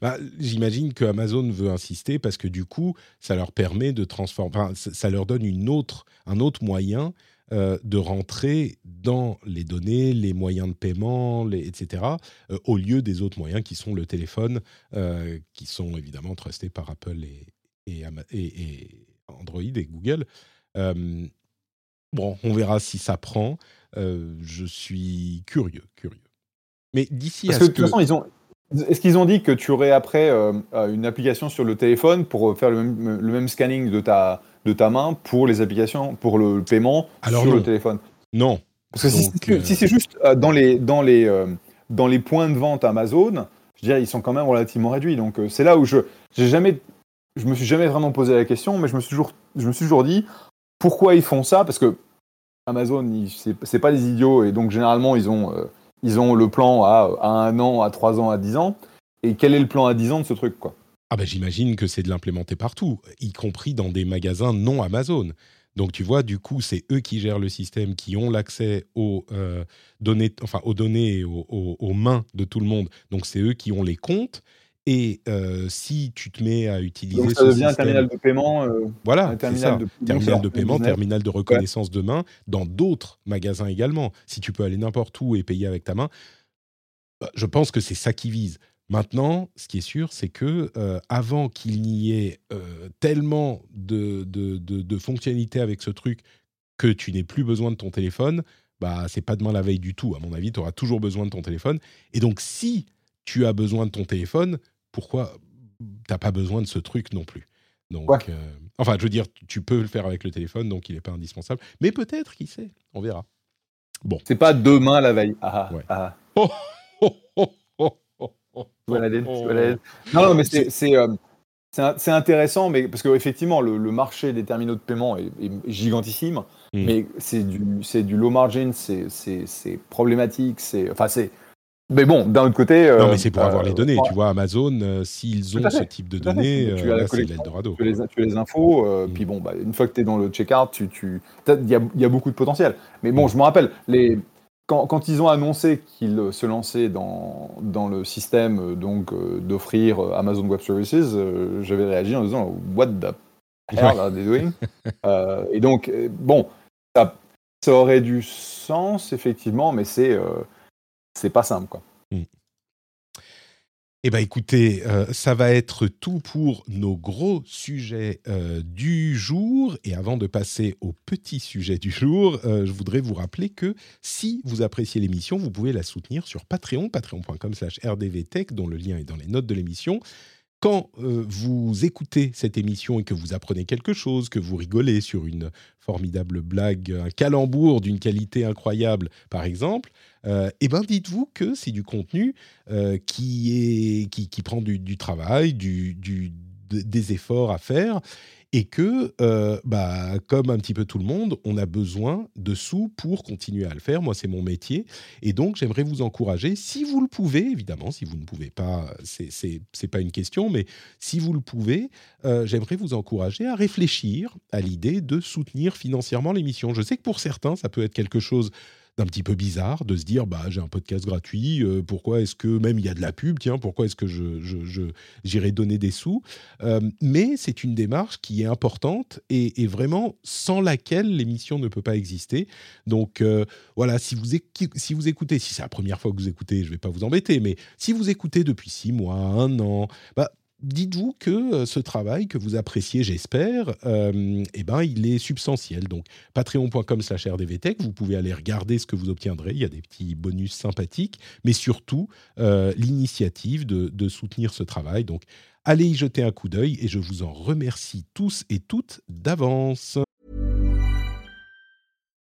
Bah, J'imagine que Amazon veut insister parce que du coup, ça leur permet de transformer, enfin, ça leur donne une autre, un autre moyen euh, de rentrer dans les données, les moyens de paiement, les, etc., euh, au lieu des autres moyens qui sont le téléphone, euh, qui sont évidemment trustés par Apple et, et, Ama- et- et Android et Google. Bon, on verra si ça prend. Je suis curieux, curieux. Mais d'ici à Parce que ce de toute façon, ils ont. Est-ce qu'ils ont dit que tu aurais après euh, euh, une application sur le téléphone pour euh, faire le même, le même scanning de ta, de ta main pour les applications, pour le paiement Alors sur non. le téléphone? Non. Parce que si, Donc, si- si c'est juste dans, les, dans, les, dans les points de vente Amazon, je dirais ils sont quand même relativement réduits. Donc c'est là où je j'ai jamais je me suis jamais vraiment posé la question, mais je me suis toujours je me suis toujours dit pourquoi ils font ça? Parce que Amazon c'est c'est pas des idiots et donc généralement ils ont euh, ils ont le plan à, un an, à trois ans, à dix ans. Et quel est le plan à dix ans de ce truc quoi? Ah ben j'imagine que c'est de l'implémenter partout, y compris dans des magasins non Amazon. Donc tu vois, du coup, c'est eux qui gèrent le système, qui ont l'accès aux euh, données, aux mains de tout le monde. Donc c'est eux qui ont les comptes. Et euh, si tu te mets à utiliser Donc ça ce devient un terminal de paiement. euh, voilà, un terminal ça. de- terminal de paiement, business. terminal de reconnaissance de main, dans d'autres magasins également. Si tu peux aller n'importe où et payer avec ta main, bah, je pense que c'est ça qui vise. Maintenant, ce qui est sûr, c'est que euh, avant qu'il n'y ait tellement de, de, de- de fonctionnalités avec ce truc que tu n'aies plus besoin de ton téléphone, bah c'est pas demain la veille du tout. À mon avis, tu auras toujours besoin de ton téléphone. Et donc, si tu as besoin de ton téléphone, pourquoi t'as pas besoin de ce truc non plus Donc, Ouais. euh, enfin, je veux dire, tu peux le faire avec le téléphone, donc il n'est pas indispensable. Mais peut-être, qui sait, on verra. Bon. C'est pas demain la veille. Ah, ah, Ouais. ah. Oh. Non, non, mais c'est c'est, euh, intéressant, mais parce qu'effectivement, le, le marché des terminaux de paiement est, est gigantissime, Mm. mais c'est du, c'est du low margin, c'est problématique, c'est. Enfin, c'est. Mais bon, d'un autre côté. Non, euh, mais c'est pour avoir euh, les données. ouais, Tu vois, Amazon, euh, s'ils ont ce type de données, Tu euh, as l'Eldorado. Tu as les, infos, euh, Mm. puis bon, bah, une fois que tu es dans le checkout, tu, tu, il y, a, il beaucoup de potentiel. Mais bon, je me rappelle, les, quand, ils ont annoncé qu'ils euh, se lançaient dans, dans le système euh, donc euh, d'offrir euh, Amazon Web Services, euh, j'avais réagi en disant What the hell are they doing? Euh, Et donc, euh, bon, ça, aurait du sens, effectivement, mais c'est euh, c'est pas simple. Quoi. Eh bien, écoutez, euh, ça va être tout pour nos gros sujets euh, du jour. Et avant de passer au petit sujet du jour, euh, je voudrais vous rappeler que si vous appréciez l'émission, vous pouvez la soutenir sur Patreon, patreon.com slash rdvtech, dont le lien est dans les notes de l'émission. Quand vous écoutez cette émission et que vous apprenez quelque chose, que vous rigolez sur une formidable blague, un calembour d'une qualité incroyable, par exemple, eh ben dites-vous que c'est du contenu euh, qui, qui, prend du, travail, du, des efforts à faire, et que, euh, bah, comme un petit peu tout le monde, on a besoin de sous pour continuer à le faire. Moi, c'est mon métier, et donc j'aimerais vous encourager, si vous le pouvez, évidemment, si vous ne pouvez pas, c'est c'est pas une question, mais si vous le pouvez, euh, j'aimerais vous encourager à réfléchir à l'idée de soutenir financièrement l'émission. Je sais que pour certains, ça peut être quelque chose d'un petit peu bizarre de se dire bah j'ai un podcast gratuit euh, pourquoi est-ce que même il y a de la pub tiens pourquoi est-ce que je, j'irai donner des sous euh, mais c'est une démarche qui est importante et, vraiment sans laquelle l'émission ne peut pas exister. Donc euh, voilà si vous si vous écoutez si c'est la première fois que vous écoutez je vais pas vous embêter mais si vous écoutez depuis six mois un an bah dites-vous que euh, ce travail que vous appréciez, j'espère, euh, eh ben, il est substantiel. Donc, patreon.com slash rdvtech, vous pouvez aller regarder ce que vous obtiendrez. Il y a des petits bonus sympathiques, mais surtout euh, l'initiative de, de, soutenir ce travail. Donc, allez y jeter un coup d'œil et je vous en remercie tous et toutes d'avance.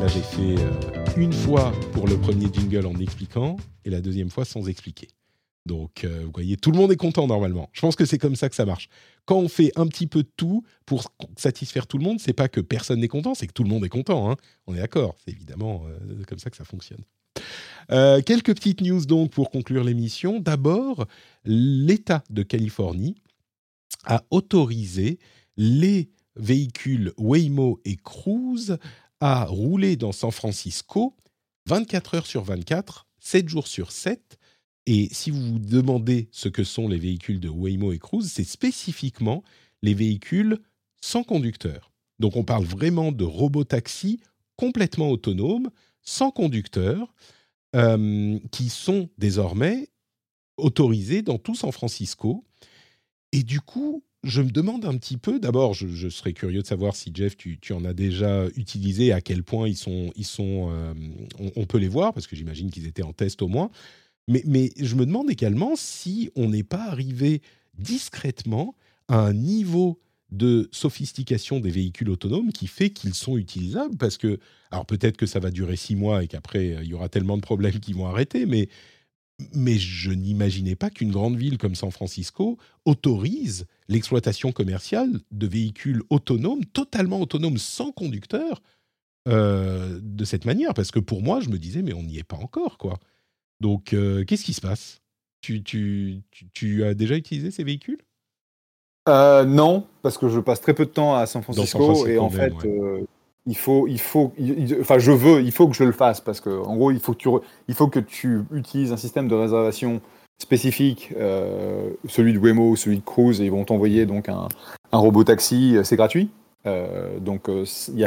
Là, j'ai fait euh, une fois pour le premier jingle en expliquant et la deuxième fois sans expliquer. Donc, euh, vous voyez, tout le monde est content normalement. Je pense que c'est comme ça que ça marche. Quand on fait un petit peu de tout pour satisfaire tout le monde, c'est pas que personne n'est content, c'est que tout le monde est content. Hein. On est d'accord. C'est évidemment euh, comme ça que ça fonctionne. quelques petites news donc pour conclure l'émission. D'abord, l'État de Californie a autorisé les véhicules Waymo et Cruise à rouler dans San Francisco 24 heures sur 24, 7 jours sur 7. Et si vous vous demandez ce que sont les véhicules de Waymo et Cruise, c'est spécifiquement les véhicules sans conducteur. Donc on parle vraiment de robotaxis complètement autonomes, sans conducteur, euh, qui sont désormais autorisés dans tout San Francisco. Et du coup, je me demande un petit peu, d'abord, je, serais curieux de savoir si Jeff, tu, en as déjà utilisé, à quel point ils sont, ils sont, euh, on, peut les voir, parce que j'imagine qu'ils étaient en test au moins. Mais, je me demande également si on n'est pas arrivé discrètement à un niveau de sophistication des véhicules autonomes qui fait qu'ils sont utilisables, parce que, alors peut-être que ça va durer six mois et qu'après, il y aura tellement de problèmes qui vont arrêter, mais mais je n'imaginais pas qu'une grande ville comme San Francisco autorise l'exploitation commerciale de véhicules autonomes, totalement autonomes, sans conducteur, euh, de cette manière. Parce que pour moi, je me disais, mais on n'y est pas encore, quoi. Donc, euh, qu'est-ce qui se passe? Tu, tu, tu, as déjà utilisé ces véhicules? Euh, Non, parce que je passe très peu de temps à San Francisco, et en fait, il faut, il faut, enfin, je veux, il faut que je le fasse parce que, en gros, il faut que tu, il faut que tu utilises un système de réservation spécifique, euh, celui de Waymo, celui de Cruise, et ils vont t'envoyer donc un, un robot taxi, euh, c'est gratuit. Euh, donc il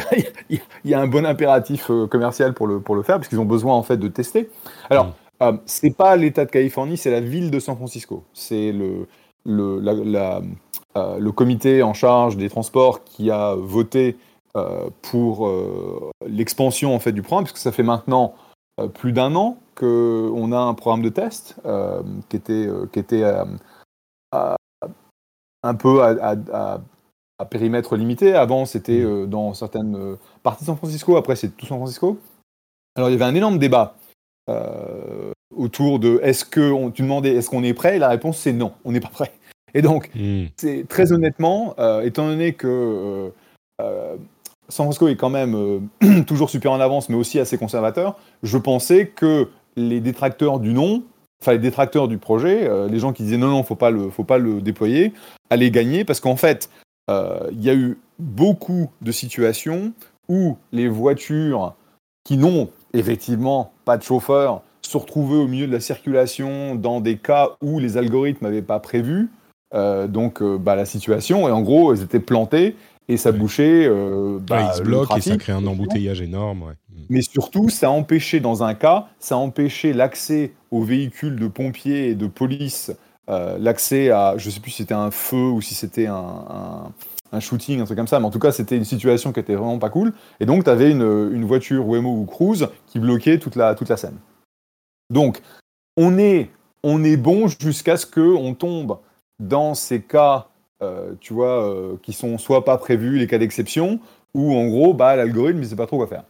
y, y, a un bon impératif commercial pour le, pour le faire, parce qu'ils ont besoin en fait de tester. Alors, mm. c'est pas l'État de Californie, c'est la ville de San Francisco. C'est le, le, la, le comité en charge des transports qui a voté euh, pour euh, l'expansion en fait du programme, puisque ça fait maintenant euh, plus d'un an qu'on a un programme de test qui était, qui était un peu à, à périmètre limité. Avant, c'était euh, dans certaines euh, parties de San Francisco. Après, c'est tout San Francisco. Alors, il y avait un énorme débat euh, autour de est-ce que on, tu demandais est-ce qu'on est prêt? Et la réponse c'est non, on n'est pas prêt. Et donc, Hmm. c'est très honnêtement, euh, étant donné que euh, euh, San Francisco est quand même euh, toujours super en avance, mais aussi assez conservateur, je pensais que les détracteurs du non, enfin les détracteurs du projet, euh, les gens qui disaient non, non, faut pas le, faut pas le déployer, allaient gagner parce qu'en fait, euh, il y a eu beaucoup de situations où les voitures qui n'ont effectivement pas de chauffeur se retrouvaient au milieu de la circulation dans des cas où les algorithmes n'avaient pas prévu. Donc bah, la situation et en gros elles étaient plantées et ça bouchait euh, bah, Ouais, il se le bloque et ça crée un embouteillage énorme. ouais. Hmm. Mais surtout, ça empêchait dans un cas, ça empêchait l'accès aux véhicules de pompiers et de police, euh, l'accès à, je sais plus si c'était un feu ou si c'était un, un- un shooting, un truc comme ça, mais en tout cas, c'était une situation qui était vraiment pas cool. Et donc, tu avais une, une voiture Waymo ou Cruise qui bloquait toute la, toute la scène. Donc, on est, on est bon jusqu'à ce qu'on tombe dans ces cas, tu vois, euh, qui sont soit pas prévus, les cas d'exception, où en gros, bah, l'algorithme, il sait pas trop quoi faire.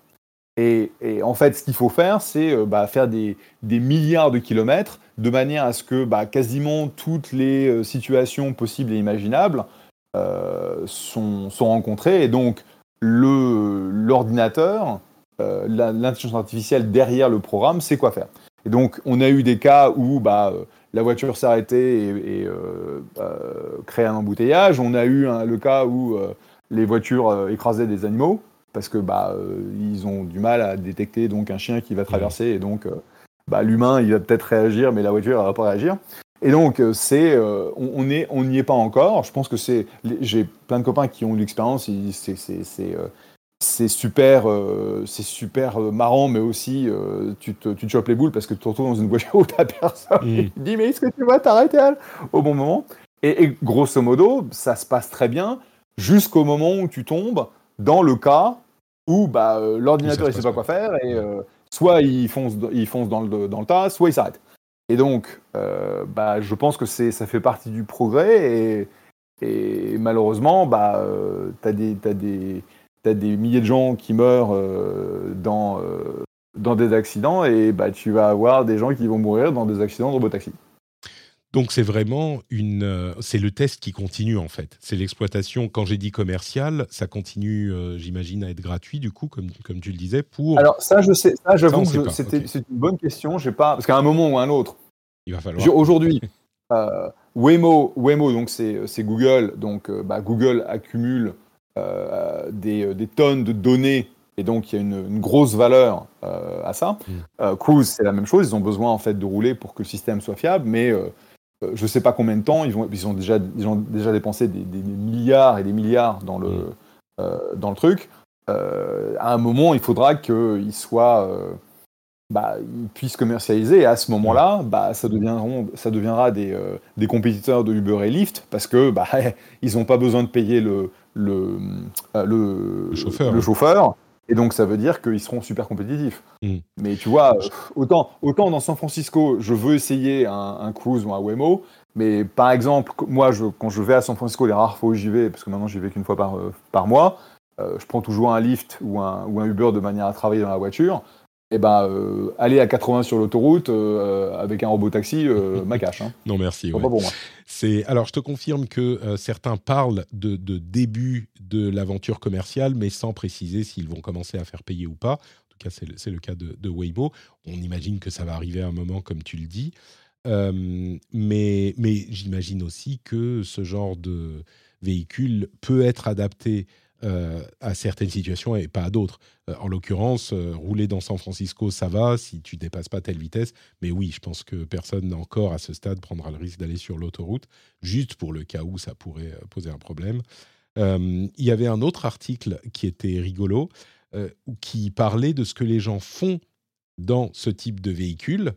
Et, en fait, ce qu'il faut faire, c'est euh, bah, faire des, milliards de kilomètres de manière à ce que bah, quasiment toutes les euh, situations possibles et imaginables euh, sont, rencontrées. Et donc, l'ordinateur, euh, l'intelligence artificielle derrière le programme, sait quoi faire. Et donc, on a eu des cas où bah, euh, la voiture s'arrêtait et, et, euh, euh, créait un embouteillage. On a eu le cas où euh, les voitures écrasaient des animaux parce que bah, ils ont du mal à détecter donc un chien qui va traverser et donc bah, l'humain il va peut-être réagir mais la voiture elle va pas réagir. Et donc c'est on on est on n'y est pas encore. Je pense que c'est j'ai plein de copains qui ont l'expérience. c'est c'est super, euh, c'est super euh, marrant, mais aussi euh, tu, te, tu te chopes les boules parce que tu te retrouves dans une voiture où t'as personne. Mm. Tu te dis, mais est-ce que tu vas t'arrêter au bon moment et, et grosso modo, ça se passe très bien jusqu'au moment où tu tombes dans le cas où bah, euh, l'ordinateur se sait pas quoi faire et soit il fonce, il fonce dans, le, dans le tas, soit il s'arrête. Et donc, bah, je pense que ça fait partie du progrès et, et malheureusement, bah, tu as des, t'as des, t'as des milliers de gens qui meurent euh, dans, euh, dans des accidents et bah, tu vas avoir des gens qui vont mourir dans des accidents de robotaxi. Donc c'est vraiment une, euh, c'est le test qui continue en fait. C'est l'exploitation. Quand j'ai dit commercial, ça continue, euh, j'imagine, à être gratuit du coup, comme comme tu le disais, pour. Alors ça, je sais, ça, j'avoue c'était, c'est une bonne question. J'ai pas, parce qu'à un moment ou à un autre, il va falloir. Aujourd'hui, euh, Waymo, Waymo, donc c'est c'est Google. Donc bah, Google accumule des, euh, des tonnes de données et donc il y a une, une grosse valeur euh, à ça. Mm. Euh, Cruise, c'est la même chose. Ils ont besoin en fait de rouler pour que le système soit fiable, mais euh, euh, je ne sais pas combien de temps ils vont. Ils ont déjà, ils ont déjà dépensé des, milliards et des milliards dans le Mm. euh, dans le truc. Euh, à un moment, il faudra qu'ils soient euh, bah, ils puissent commercialiser et à ce moment-là, bah, ça, deviendra des, euh, des compétiteurs de Uber et Lyft parce que bah, ils n'ont pas besoin de payer le, le, euh, le, Le chauffeur. le chauffeur. Et donc ça veut dire qu'ils seront super compétitifs. Mm. Mais tu vois, euh, autant, autant dans San Francisco, je veux essayer un, un cruise ou un Waymo, mais par exemple, moi, je, quand je vais à San Francisco, les rares fois où j'y vais, parce que maintenant j'y vais qu'une fois par, euh, par mois, euh, je prends toujours un Lyft ou un, ou un Uber de manière à travailler dans la voiture. Et ben, euh, aller à 80 sur l'autoroute euh, avec un robot taxi, euh, ma cache. Hein. Non merci. Pas ouais. pour moi. C'est alors je te confirme que certains parlent de, de début de l'aventure commerciale, mais sans préciser s'ils vont commencer à faire payer ou pas. En tout cas, c'est le, cas de, de Waymo. On imagine que ça va arriver à un moment, comme tu le dis. Mais mais j'imagine aussi que ce genre de véhicule peut être adapté euh, à certaines situations et pas à d'autres. Euh, en l'occurrence, euh, rouler dans San Francisco, ça va si tu dépasses pas telle vitesse. Mais oui, je pense que personne encore à ce stade prendra le risque d'aller sur l'autoroute, juste pour le cas où ça pourrait poser un problème. Il y avait un autre article qui était rigolo, qui parlait de ce que les gens font dans ce type de véhicule,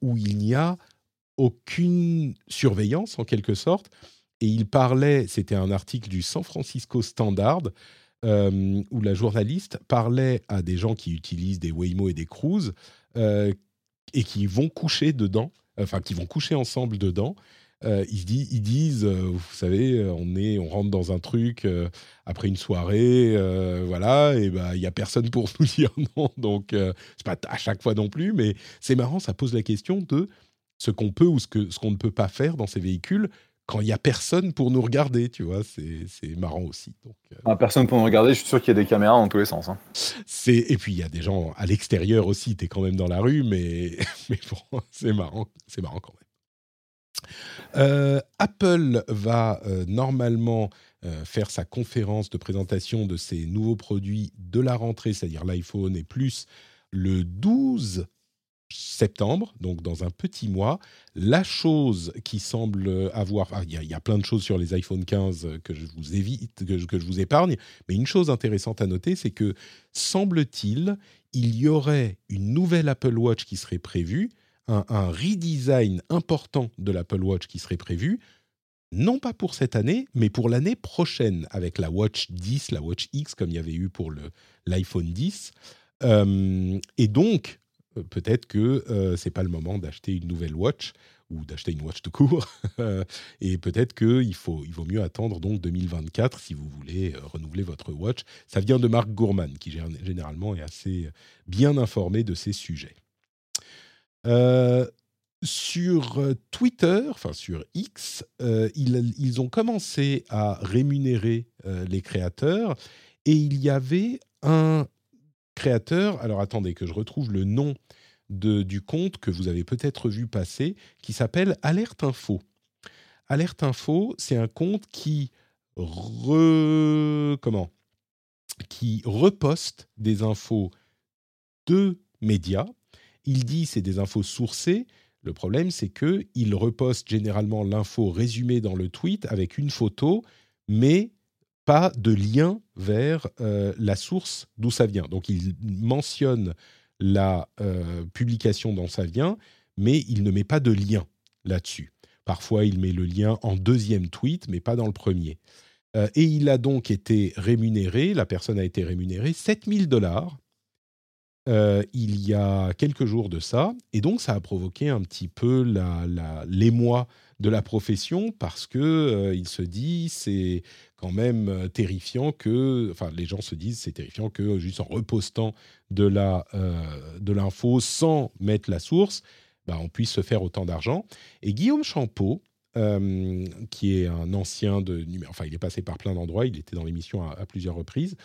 où il n'y a aucune surveillance en quelque sorte. Et il parlait, c'était un article du San Francisco Standard, euh, où la journaliste parlait à des gens qui utilisent des Waymo et des Cruise euh, et qui vont coucher dedans, enfin qui vont coucher ensemble dedans. euh, ils, disent, vous savez, on est, on rentre dans un truc après une soirée, voilà, et ben il y a personne pour nous dire non. Donc c'est pas à chaque fois non plus, mais c'est marrant, ça pose la question de ce qu'on peut ou ce qu'on ne peut pas faire dans ces véhicules quand il y a personne pour nous regarder, tu vois, c'est marrant aussi. Donc euh, Ah, personne pour nous regarder, je suis sûr qu'il y a des caméras dans tous les sens. hein. et puis il y a des gens à l'extérieur aussi. T'es quand même dans la rue, mais mais bon, c'est marrant, c'est marrant quand même. Euh, Apple va euh, normalement euh, faire sa conférence de présentation de ses nouveaux produits de la rentrée, c'est-à-dire l'iPhone et plus, le 12 septembre, donc dans un petit mois. La chose qui semble avoir, ah, il y, a- plein de choses sur les iPhone 15 que je vous évite, que je- que je vous épargne, mais une chose intéressante à noter, c'est que semble-t-il, il y aurait une nouvelle Apple Watch qui serait prévue, un, redesign important de l'Apple Watch qui serait prévu, non pas pour cette année, mais pour l'année prochaine, avec la Watch 10, la Watch X, comme il y avait eu pour l'iPhone 10. Euh, et donc, peut-être que euh, c'est pas le moment d'acheter une nouvelle watch ou d'acheter une watch tout court. Euh, et peut-être qu'il il vaut mieux attendre donc 2024 si vous voulez euh, renouveler votre watch. Ça vient de Marc Gourman, qui gé- généralement est assez bien informé de ces sujets. Euh, sur euh, Twitter, enfin sur X, euh, ils, ont commencé à rémunérer euh, les créateurs et il y avait un créateur, alors attendez que je retrouve le nom du compte que vous avez peut-être vu passer, qui s'appelle Alerte Info. Alerte Info, c'est un compte qui re, comment? Qui reposte des infos de médias. Il dit c'est des infos sourcées. Le problème, c'est que il reposte généralement l'info résumée dans le tweet avec une photo, mais pas de lien vers euh, la source d'où ça vient. Donc il mentionne la euh, publication dont ça vient, mais il ne met pas de lien là-dessus. Parfois, il met le lien en deuxième tweet, mais pas dans le premier. Euh, et il a donc été rémunéré, la personne a été rémunérée 7000 dollars il y a quelques jours de ça. Et donc, ça a provoqué un petit peu l'émoi de la profession parce que il se dit c'est quand même euh, terrifiant que, enfin, les gens se disent c'est terrifiant que juste en repostant de la euh, de l'info sans mettre la source, bah, on puisse se faire autant d'argent. Et Guillaume Champeau, euh, qui est un ancien de, enfin, il est passé par plein d'endroits, il était dans l'émission à, plusieurs reprises,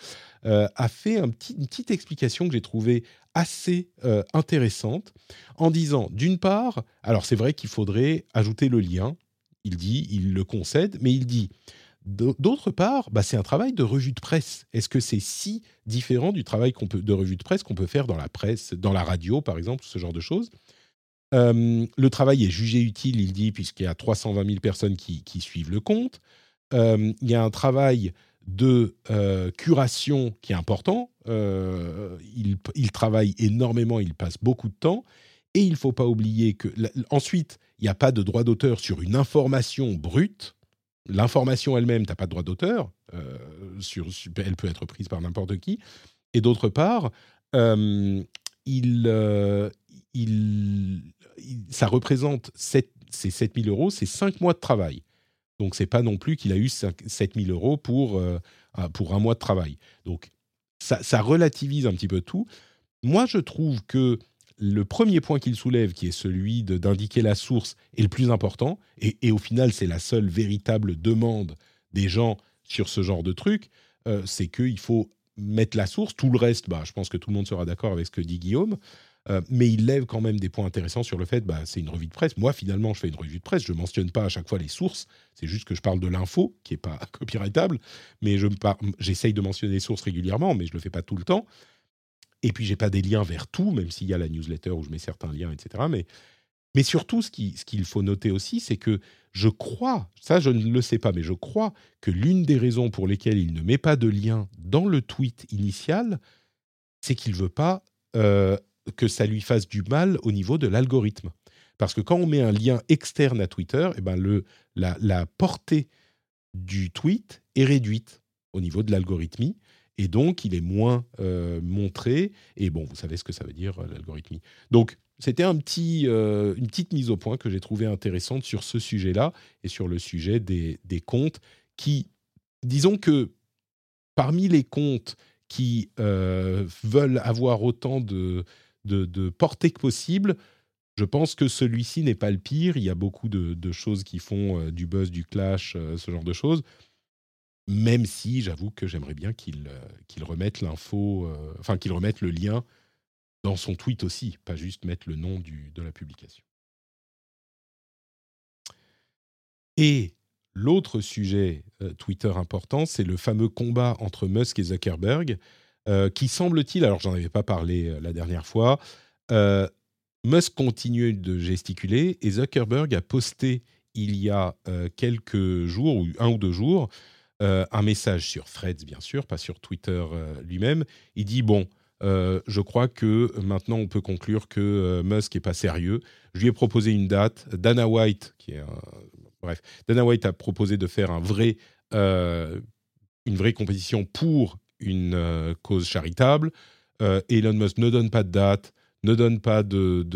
a fait une petite explication que j'ai trouvée assez intéressante en disant, d'une part, alors c'est vrai qu'il faudrait ajouter le lien, il dit, il le concède, mais il dit, d'autre part, bah, c'est un travail de revue de presse. Est-ce que c'est si différent du travail de revue de presse qu'on peut faire dans la presse, dans la radio, par exemple, ce genre de choses? Le travail est jugé utile, il dit, puisqu'il y a 320 000 personnes qui, suivent le compte. Il y a un travail de euh, curation qui est important. Euh, il, il travaille énormément, il passe beaucoup de temps. Et il ne faut pas oublier que ensuite, il n'y a pas de droit d'auteur sur une information brute. L'information elle-même, tu n'as pas de droit d'auteur. euh, sur, elle peut être prise par n'importe qui. Et d'autre part, euh, euh, il, il- ça représente sept- ces 7000 euros, c'est 5 mois de travail. Donc, c'est pas non plus qu'il a eu 5 7000 euros pour, pour un mois de travail. Donc, ça relativise un petit peu tout. Moi, je trouve que le premier point qu'il soulève, qui est celui d'indiquer la source, est le plus important. Et, au final, c'est la seule véritable demande des gens sur ce genre de truc. euh, c'est qu'il faut mettre la source. Tout le reste, bah, je pense que tout le monde sera d'accord avec ce que dit Guillaume. Euh, mais il lève quand même des points intéressants sur le fait, bah, c'est une revue de presse. Moi, finalement, je fais une revue de presse. Je ne mentionne pas à chaque fois les sources. C'est juste que je parle de l'info, qui n'est pas copyrightable. Mais j'essaye de mentionner les sources régulièrement, mais je ne le fais pas tout le temps. Et puis, j'ai pas des liens vers tout, même s'il y a la newsletter où je mets certains liens, etc. Mais, surtout, ce qui- ce qu'il faut noter aussi, c'est que je crois, ça je ne le sais pas, mais je crois que l'une des raisons pour lesquelles il ne met pas de lien dans le tweet initial, c'est qu'il veut pas euh, que ça lui fasse du mal au niveau de l'algorithme. Parce que quand on met un lien externe à Twitter, eh ben la, la portée du tweet est réduite au niveau de l'algorithmie. Et donc il est moins montré. Et bon, vous savez ce que ça veut dire l'algorithmie. Donc c'était un petit, une petite mise au point que j'ai trouvé intéressante sur ce sujet-là et sur le sujet des, comptes qui, disons que parmi les comptes qui veulent avoir autant de, portée que possible, je pense que celui-ci n'est pas le pire. Il y a beaucoup de, choses qui font euh, du buzz, du clash, euh, ce genre de choses. Même si j'avoue que j'aimerais bien qu'il euh, remette l'info, enfin qu'il remette le lien dans son tweet aussi, pas juste mettre le nom du, de la publication. Et l'autre sujet Twitter important, c'est le fameux combat entre Musk et Zuckerberg, qui semble-t-il, alors j'en avais pas parlé la dernière fois, Musk continue de gesticuler et Zuckerberg a posté il y a euh, quelques jours, ou un ou deux jours, euh, un message sur Threads, bien sûr, pas sur Twitter euh, lui-même. Il dit, bon, je crois que maintenant on peut conclure que Musk n'est pas sérieux. Je lui ai proposé une date. Dana White, qui est un... Bref, Dana White a proposé de faire un vrai, une vraie compétition pour une cause charitable. Elon Musk ne donne pas de date ne donne pas de,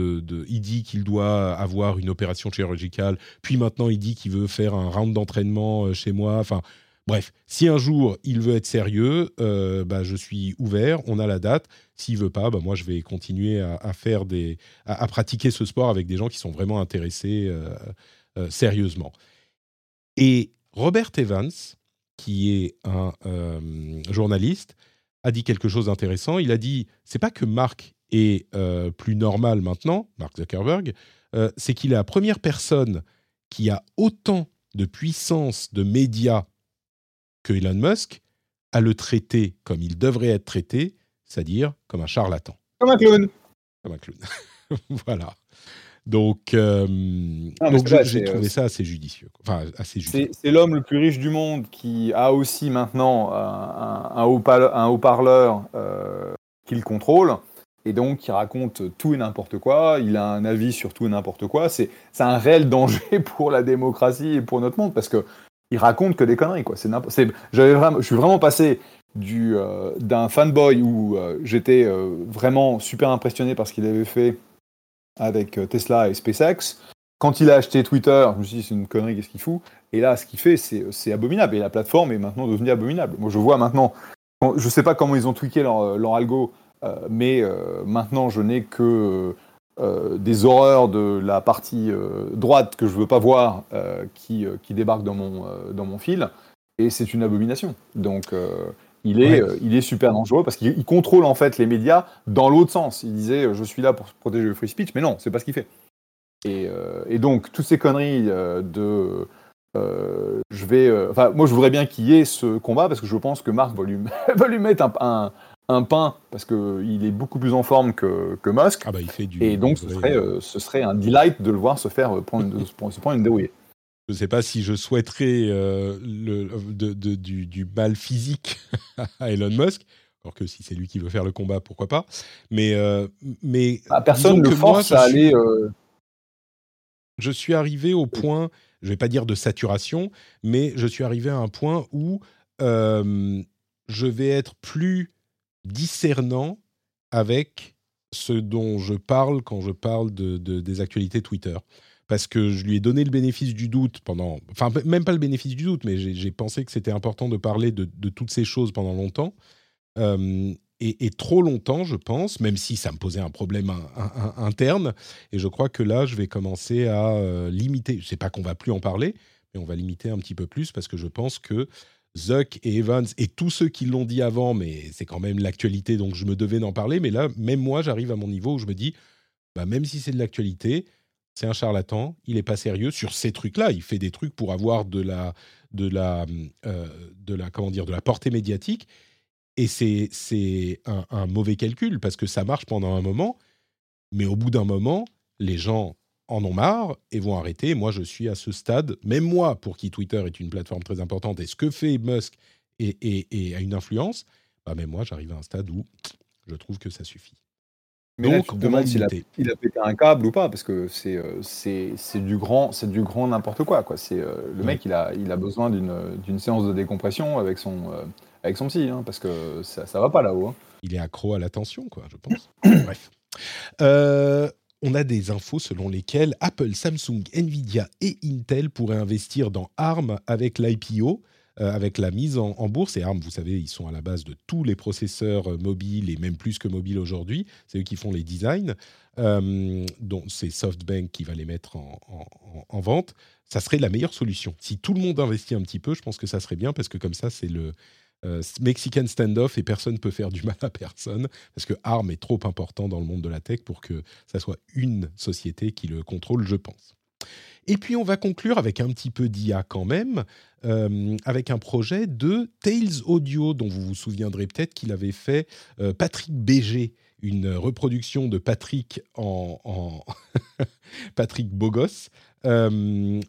Il dit qu'il doit avoir une opération chirurgicale, puis maintenant il dit qu'il veut faire un round d'entraînement euh, chez moi. Enfin, bref, si un jour il veut être sérieux, euh, bah, je suis ouvert, on a la date. S'il veut pas, bah, moi je vais continuer à, faire des, à, pratiquer ce sport avec des gens qui sont vraiment intéressés euh, sérieusement. Et Robert Evans, qui est un journaliste, a dit quelque chose d'intéressant. Il a dit, c'est pas que Marc est euh, plus normal maintenant, Mark Zuckerberg, euh, c'est qu'il est la première personne qui a autant de puissance de médias que Elon Musk à le traiter comme il devrait être traité, c'est-à-dire comme un charlatan. Comme un clown. Comme un clown. voilà. Donc, euh, j'ai trouvé ça assez judicieux. Enfin, assez C'est l'homme le plus riche du monde qui a aussi maintenant un, un haut-parleur qu'il contrôle et donc il raconte tout et n'importe quoi, il a un avis sur tout et n'importe quoi. C'est un réel danger pour la démocratie et pour notre monde parce que il raconte que des conneries quoi. C'est j'avais vraiment, je suis vraiment passé du euh, d'un fanboy où euh, j'étais euh, vraiment super impressionné par ce qu'il avait fait avec Tesla et SpaceX. Quand il a acheté Twitter, je me suis dit c'est une connerie, qu'est-ce qu'il fout? Et là, ce qu'il fait, c'est abominable. Et la plateforme est maintenant devenue abominable. Moi, je vois maintenant, je sais pas comment ils ont tweaké leur, leur algo mais maintenant, je n'ai que euh, des horreurs de la partie droite que je veux pas voir qui, qui débarquent dans mon, dans mon fil. Et c'est une abomination. Donc, il est, il est super dangereux parce qu'il contrôle en fait les médias dans l'autre sens. Il disait je suis là pour protéger le free speech, mais non, c'est pas ce qu'il fait. Et, et, donc toutes ces conneries de je vais, enfin moi je voudrais bien qu'il y ait ce combat parce que je pense que Marc va lui, va lui mettre un, un pain parce qu'il est beaucoup plus en forme que, que Musk. Ah bah, il fait du, et donc, ce serait, euh, ce serait, un delight de le voir se faire euh, prendre, se prendre une dérouillée. Je ne sais pas si je souhaiterais euh, le, de, du, du, mal physique à Elon Musk. Alors que si c'est lui qui veut faire le combat, pourquoi pas. Mais, mais bah, personne ne le force à aller. Je suis arrivé au point, je ne vais pas dire de saturation, mais je suis arrivé à un point où je vais être plus discernant avec ce dont je parle quand je parle de, des actualités Twitter. Parce que je lui ai donné le bénéfice du doute pendant. Enfin, même pas le bénéfice du doute, mais j'ai pensé que c'était important de parler de, toutes ces choses pendant longtemps. Et, trop longtemps, je pense, même si ça me posait un problème interne. Et je crois que là, je vais commencer à euh, limiter. Je sais pas qu'on va plus en parler, mais on va limiter un petit peu plus parce que je pense que Zuck et Evans et tous ceux qui l'ont dit avant, mais c'est quand même l'actualité, donc je me devais d'en parler. Mais là, même moi, j'arrive à mon niveau où je me dis, bah, même si c'est de l'actualité, c'est un charlatan, il n'est pas sérieux sur ces trucs-là. Il fait des trucs pour avoir de la, de la, euh, de la, comment dire, de la portée médiatique. Et c'est un, un mauvais calcul parce que ça marche pendant un moment, mais au bout d'un moment, les gens en ont marre et vont arrêter. Moi, je suis à ce stade, même moi, pour qui Twitter est une plateforme très importante, et ce que fait Musk et, a une influence, bah, même moi, j'arrive à un stade où je trouve que ça suffit. Mais Donc, là, tu te demandes s'il a, il a, pété un câble ou pas, parce que c'est euh, du grand, c'est du grand n'importe quoi. quoi. C'est euh, le mec, il a, il a besoin d'une séance de décompression avec son, euh, avec son psy, hein, parce que ça, ça va pas là-haut. hein. Il est accro à l'attention, quoi, je pense. Bref. Euh, on a des infos selon lesquelles Apple, Samsung, Nvidia et Intel pourraient investir dans ARM avec l'IPO, euh, avec la mise en, bourse. Et ARM, vous savez, ils sont à la base de tous les processeurs euh, mobiles et même plus que mobiles aujourd'hui. C'est eux qui font les designs. Euh, donc c'est SoftBank qui va les mettre en vente. Ça serait la meilleure solution. Si tout le monde investit un petit peu, je pense que ça serait bien parce que comme ça, c'est le euh, Mexican standoff et personne ne peut faire du mal à personne parce que ARM est trop important dans le monde de la tech pour que ça soit une société qui le contrôle, je pense. Et puis on va conclure avec un petit peu d'IA quand même, euh, avec un projet de Tales Audio dont vous vous souviendrez peut-être qu'il avait fait euh, Patrick Béger, une reproduction de Patrick en, Patrick Bogos. Et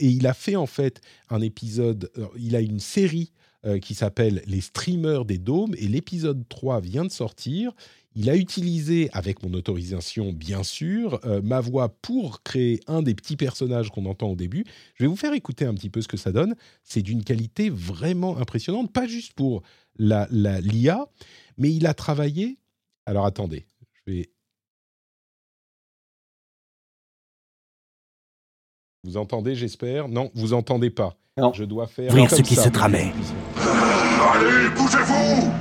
il a fait en fait un épisode, il a une série euh, qui s'appelle Les streamers des dômes et l'épisode 3 vient de sortir. Il a utilisé, avec mon autorisation bien sûr, euh, ma voix pour créer un des petits personnages qu'on entend au début. Je vais vous faire écouter un petit peu ce que ça donne. C'est d'une qualité vraiment impressionnante, pas juste pour la la- l'IA, mais il a travaillé. Alors attendez, je vais. Vous entendez, j'espère? Non, vous entendez pas. Non. Je dois faire. Ouvrir ce qui ça, se tramait. Allez, bougez-vous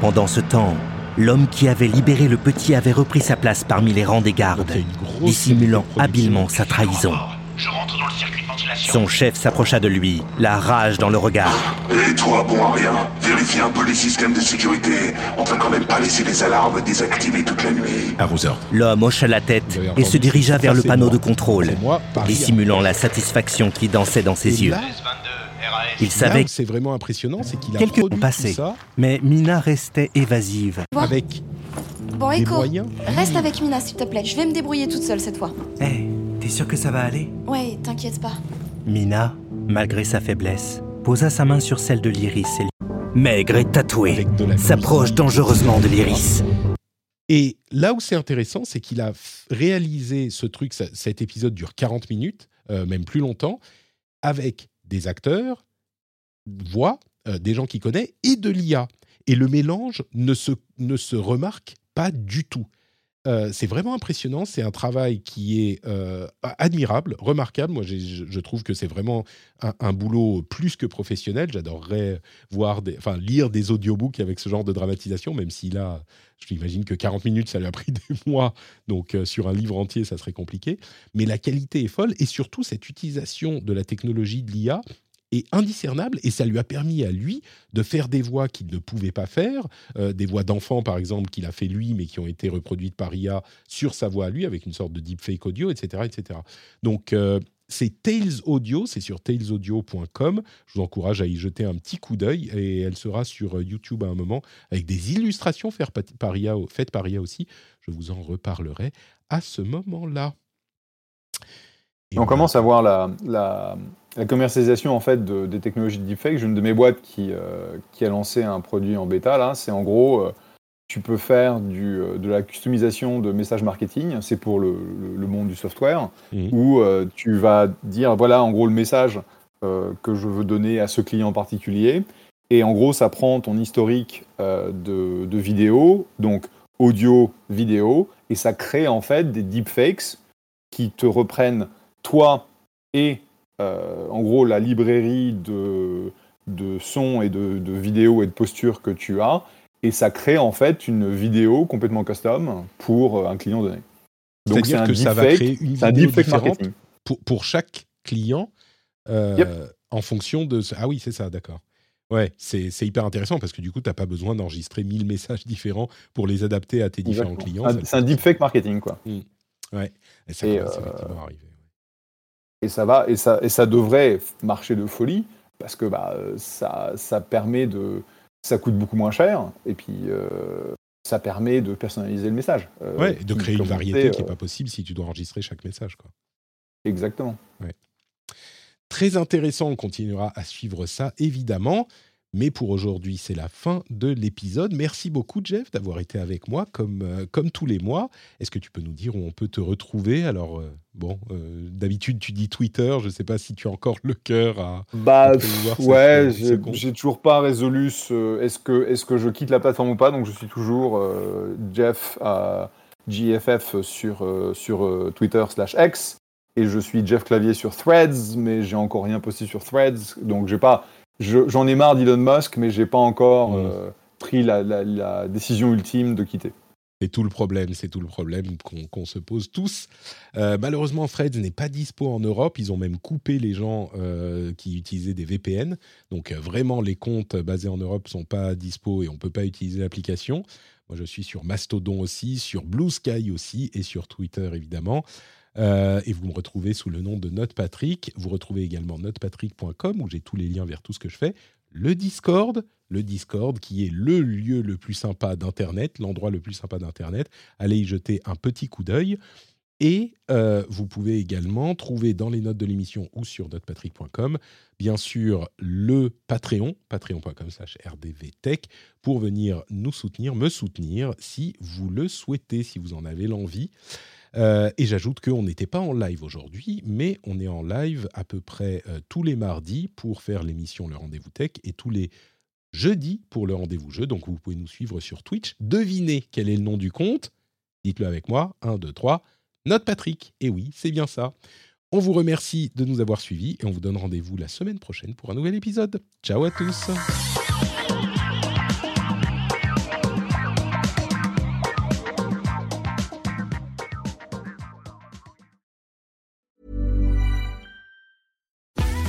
Pendant ce temps, l'homme qui avait libéré le petit avait repris sa place parmi les rangs des gardes, dissimulant habilement sa trahison. Je rentre dans le circuit de ventilation. Son chef s'approcha de lui, la rage dans le regard. Et toi, bon à rien, vérifie un peu les systèmes de sécurité. On peut quand même pas laisser les alarmes désactivées toute la nuit. Ordres. L'homme hocha la tête et se dirigea ça, vers le panneau moi. de contrôle, dissimulant la satisfaction qui dansait dans ses Et yeux. Il savait où c'est vraiment impressionnant, c'est qu'il a Quelques produit ont passé, tout ça mais Mina restait évasive. avec Bon, des Echo, moyens. reste avec Mina, s'il te plaît. Je vais me débrouiller toute seule cette fois. Hé, t'es sûr que ça va aller? Ouais, t'inquiète pas. Mina, malgré sa faiblesse, posa sa main sur celle de l'Iris et maigre et la s'approche dangereusement de l'Iris. Et là où c'est intéressant, c'est qu'il a réalisé ce truc, cet épisode dure 40 minutes, euh, même plus longtemps, avec des acteurs, voix, euh, des gens qu'il connaît, et de l'IA. Et le mélange ne se, ne se remarque pas du tout. Euh, c'est vraiment impressionnant. C'est un travail qui est euh, admirable, remarquable. Moi, je, trouve que c'est vraiment un, boulot plus que professionnel. J'adorerais voir, enfin, lire des audiobooks avec ce genre de dramatisation, même si là, je m'imagine que 40 minutes, ça lui a pris des mois. Donc, euh, sur un livre entier, ça serait compliqué. Mais la qualité est folle et surtout, cette utilisation de la technologie de l'IA indiscernable et ça lui a permis à lui de faire des voix qu'il ne pouvait pas faire, euh, des voix d'enfants par exemple qu'il a fait lui mais qui ont été reproduites par IA sur sa voix à lui avec une sorte de deepfake audio, etc. etc. Donc euh, c'est Tales Audio, c'est sur talesaudio.com. Je vous encourage à y jeter un petit coup d'œil et elle sera sur euh, YouTube à un moment avec des illustrations faites par IA, faites par IA aussi. Je vous en reparlerai à ce moment-là. Et on commence à voir la, la, la commercialisation en fait de- des technologies de deepfake. J'ai une de mes boîtes qui, euh, qui a lancé un produit en bêta là. C'est en gros, euh, tu peux faire du, euh, de la customisation de messages marketing. C'est pour le, le- le monde du software Mhm. où euh, tu vas dire voilà en gros le message que je veux donner à ce client en particulier. Et en gros, ça prend ton historique de, de vidéo, donc audio, vidéo, et ça crée en fait des deepfakes qui te reprennent toi et euh, en gros la librairie de, de sons et de, de vidéos et de postures que tu as, et ça crée en fait une vidéo complètement custom pour euh, un client donné. Donc c'est un que ça va créer une vidéo différente pour, pour chaque client euh, Yep. en fonction de... ce- Ah oui, c'est ça, d'accord. Ouais, c'est hyper intéressant parce que du coup, tu n'as pas besoin d'enregistrer 1000 messages différents pour les adapter à tes différents Exactement. clients. C'est un deepfake marketing quoi. Ouais, et ça Et, euh, arriver. Et ça va, et ça, et ça devrait marcher de folie parce que bah, ça, ça permet de, ça coûte beaucoup moins cher et puis euh, ça permet de personnaliser le message. Euh, Ouais, et de créer une variété qui n'est euh, pas possible si tu dois enregistrer chaque message. Quoi. Exactement. Très intéressant, on continuera à suivre ça, évidemment. Mais pour aujourd'hui, c'est la fin de l'épisode. Merci beaucoup, Jeff, d'avoir été avec moi comme, euh, comme tous les mois. Est-ce que tu peux nous dire où on peut te retrouver? Alors, euh, bon, euh, d'habitude, tu dis Twitter. Je ne sais pas si tu as encore le cœur à. Bah, pff, ouais, j'ai toujours pas résolu ce. Est-ce que, est que je quitte la plateforme ou pas Donc, je suis toujours Jeff à JFF sur, sur Twitter slash X. Et je suis Jeff Clavier sur Threads, mais j'ai encore rien posté sur Threads. Donc, j'ai pas. Je- J'en ai marre d'Elon Musk, mais j'ai pas encore Mm. euh, pris la, la- la décision ultime de quitter. C'est tout le problème, c'est tout le problème qu'on se pose tous. Euh, malheureusement, Threads n'est pas dispo en Europe. Ils ont même coupé les gens euh, qui utilisaient des VPN. Donc vraiment, les comptes basés en Europe sont pas dispo et on peut pas utiliser l'application. Moi, je suis sur Mastodon aussi, sur Blue Sky aussi et sur Twitter évidemment. Euh, et vous me retrouvez sous le nom de NotePatrick. Vous retrouvez également notepatrick.com où j'ai tous les liens vers tout ce que je fais. Le Discord, le Discord qui est le lieu le plus sympa d'Internet, l'endroit le plus sympa d'Internet. Allez y jeter un petit coup d'œil. Et euh, vous pouvez également trouver dans les notes de l'émission ou sur notepatrick.com, bien sûr, le Patreon, patreon.com slash rdvtech, pour venir nous soutenir, me soutenir, si vous le souhaitez, si vous en avez l'envie. Euh, et j'ajoute qu'on n'était pas en live aujourd'hui, mais on est en live à peu près euh, tous les mardis pour faire l'émission Le Rendez-vous Tech et tous les jeudis pour le Rendez-vous Jeu. Donc vous pouvez nous suivre sur Twitch. Devinez quel est le nom du compte Dites-le avec moi. 1, 2, 3. Note Patrick. Et oui, c'est bien ça. On vous remercie de nous avoir suivis et on vous donne rendez-vous la semaine prochaine pour un nouvel épisode. Ciao à tous.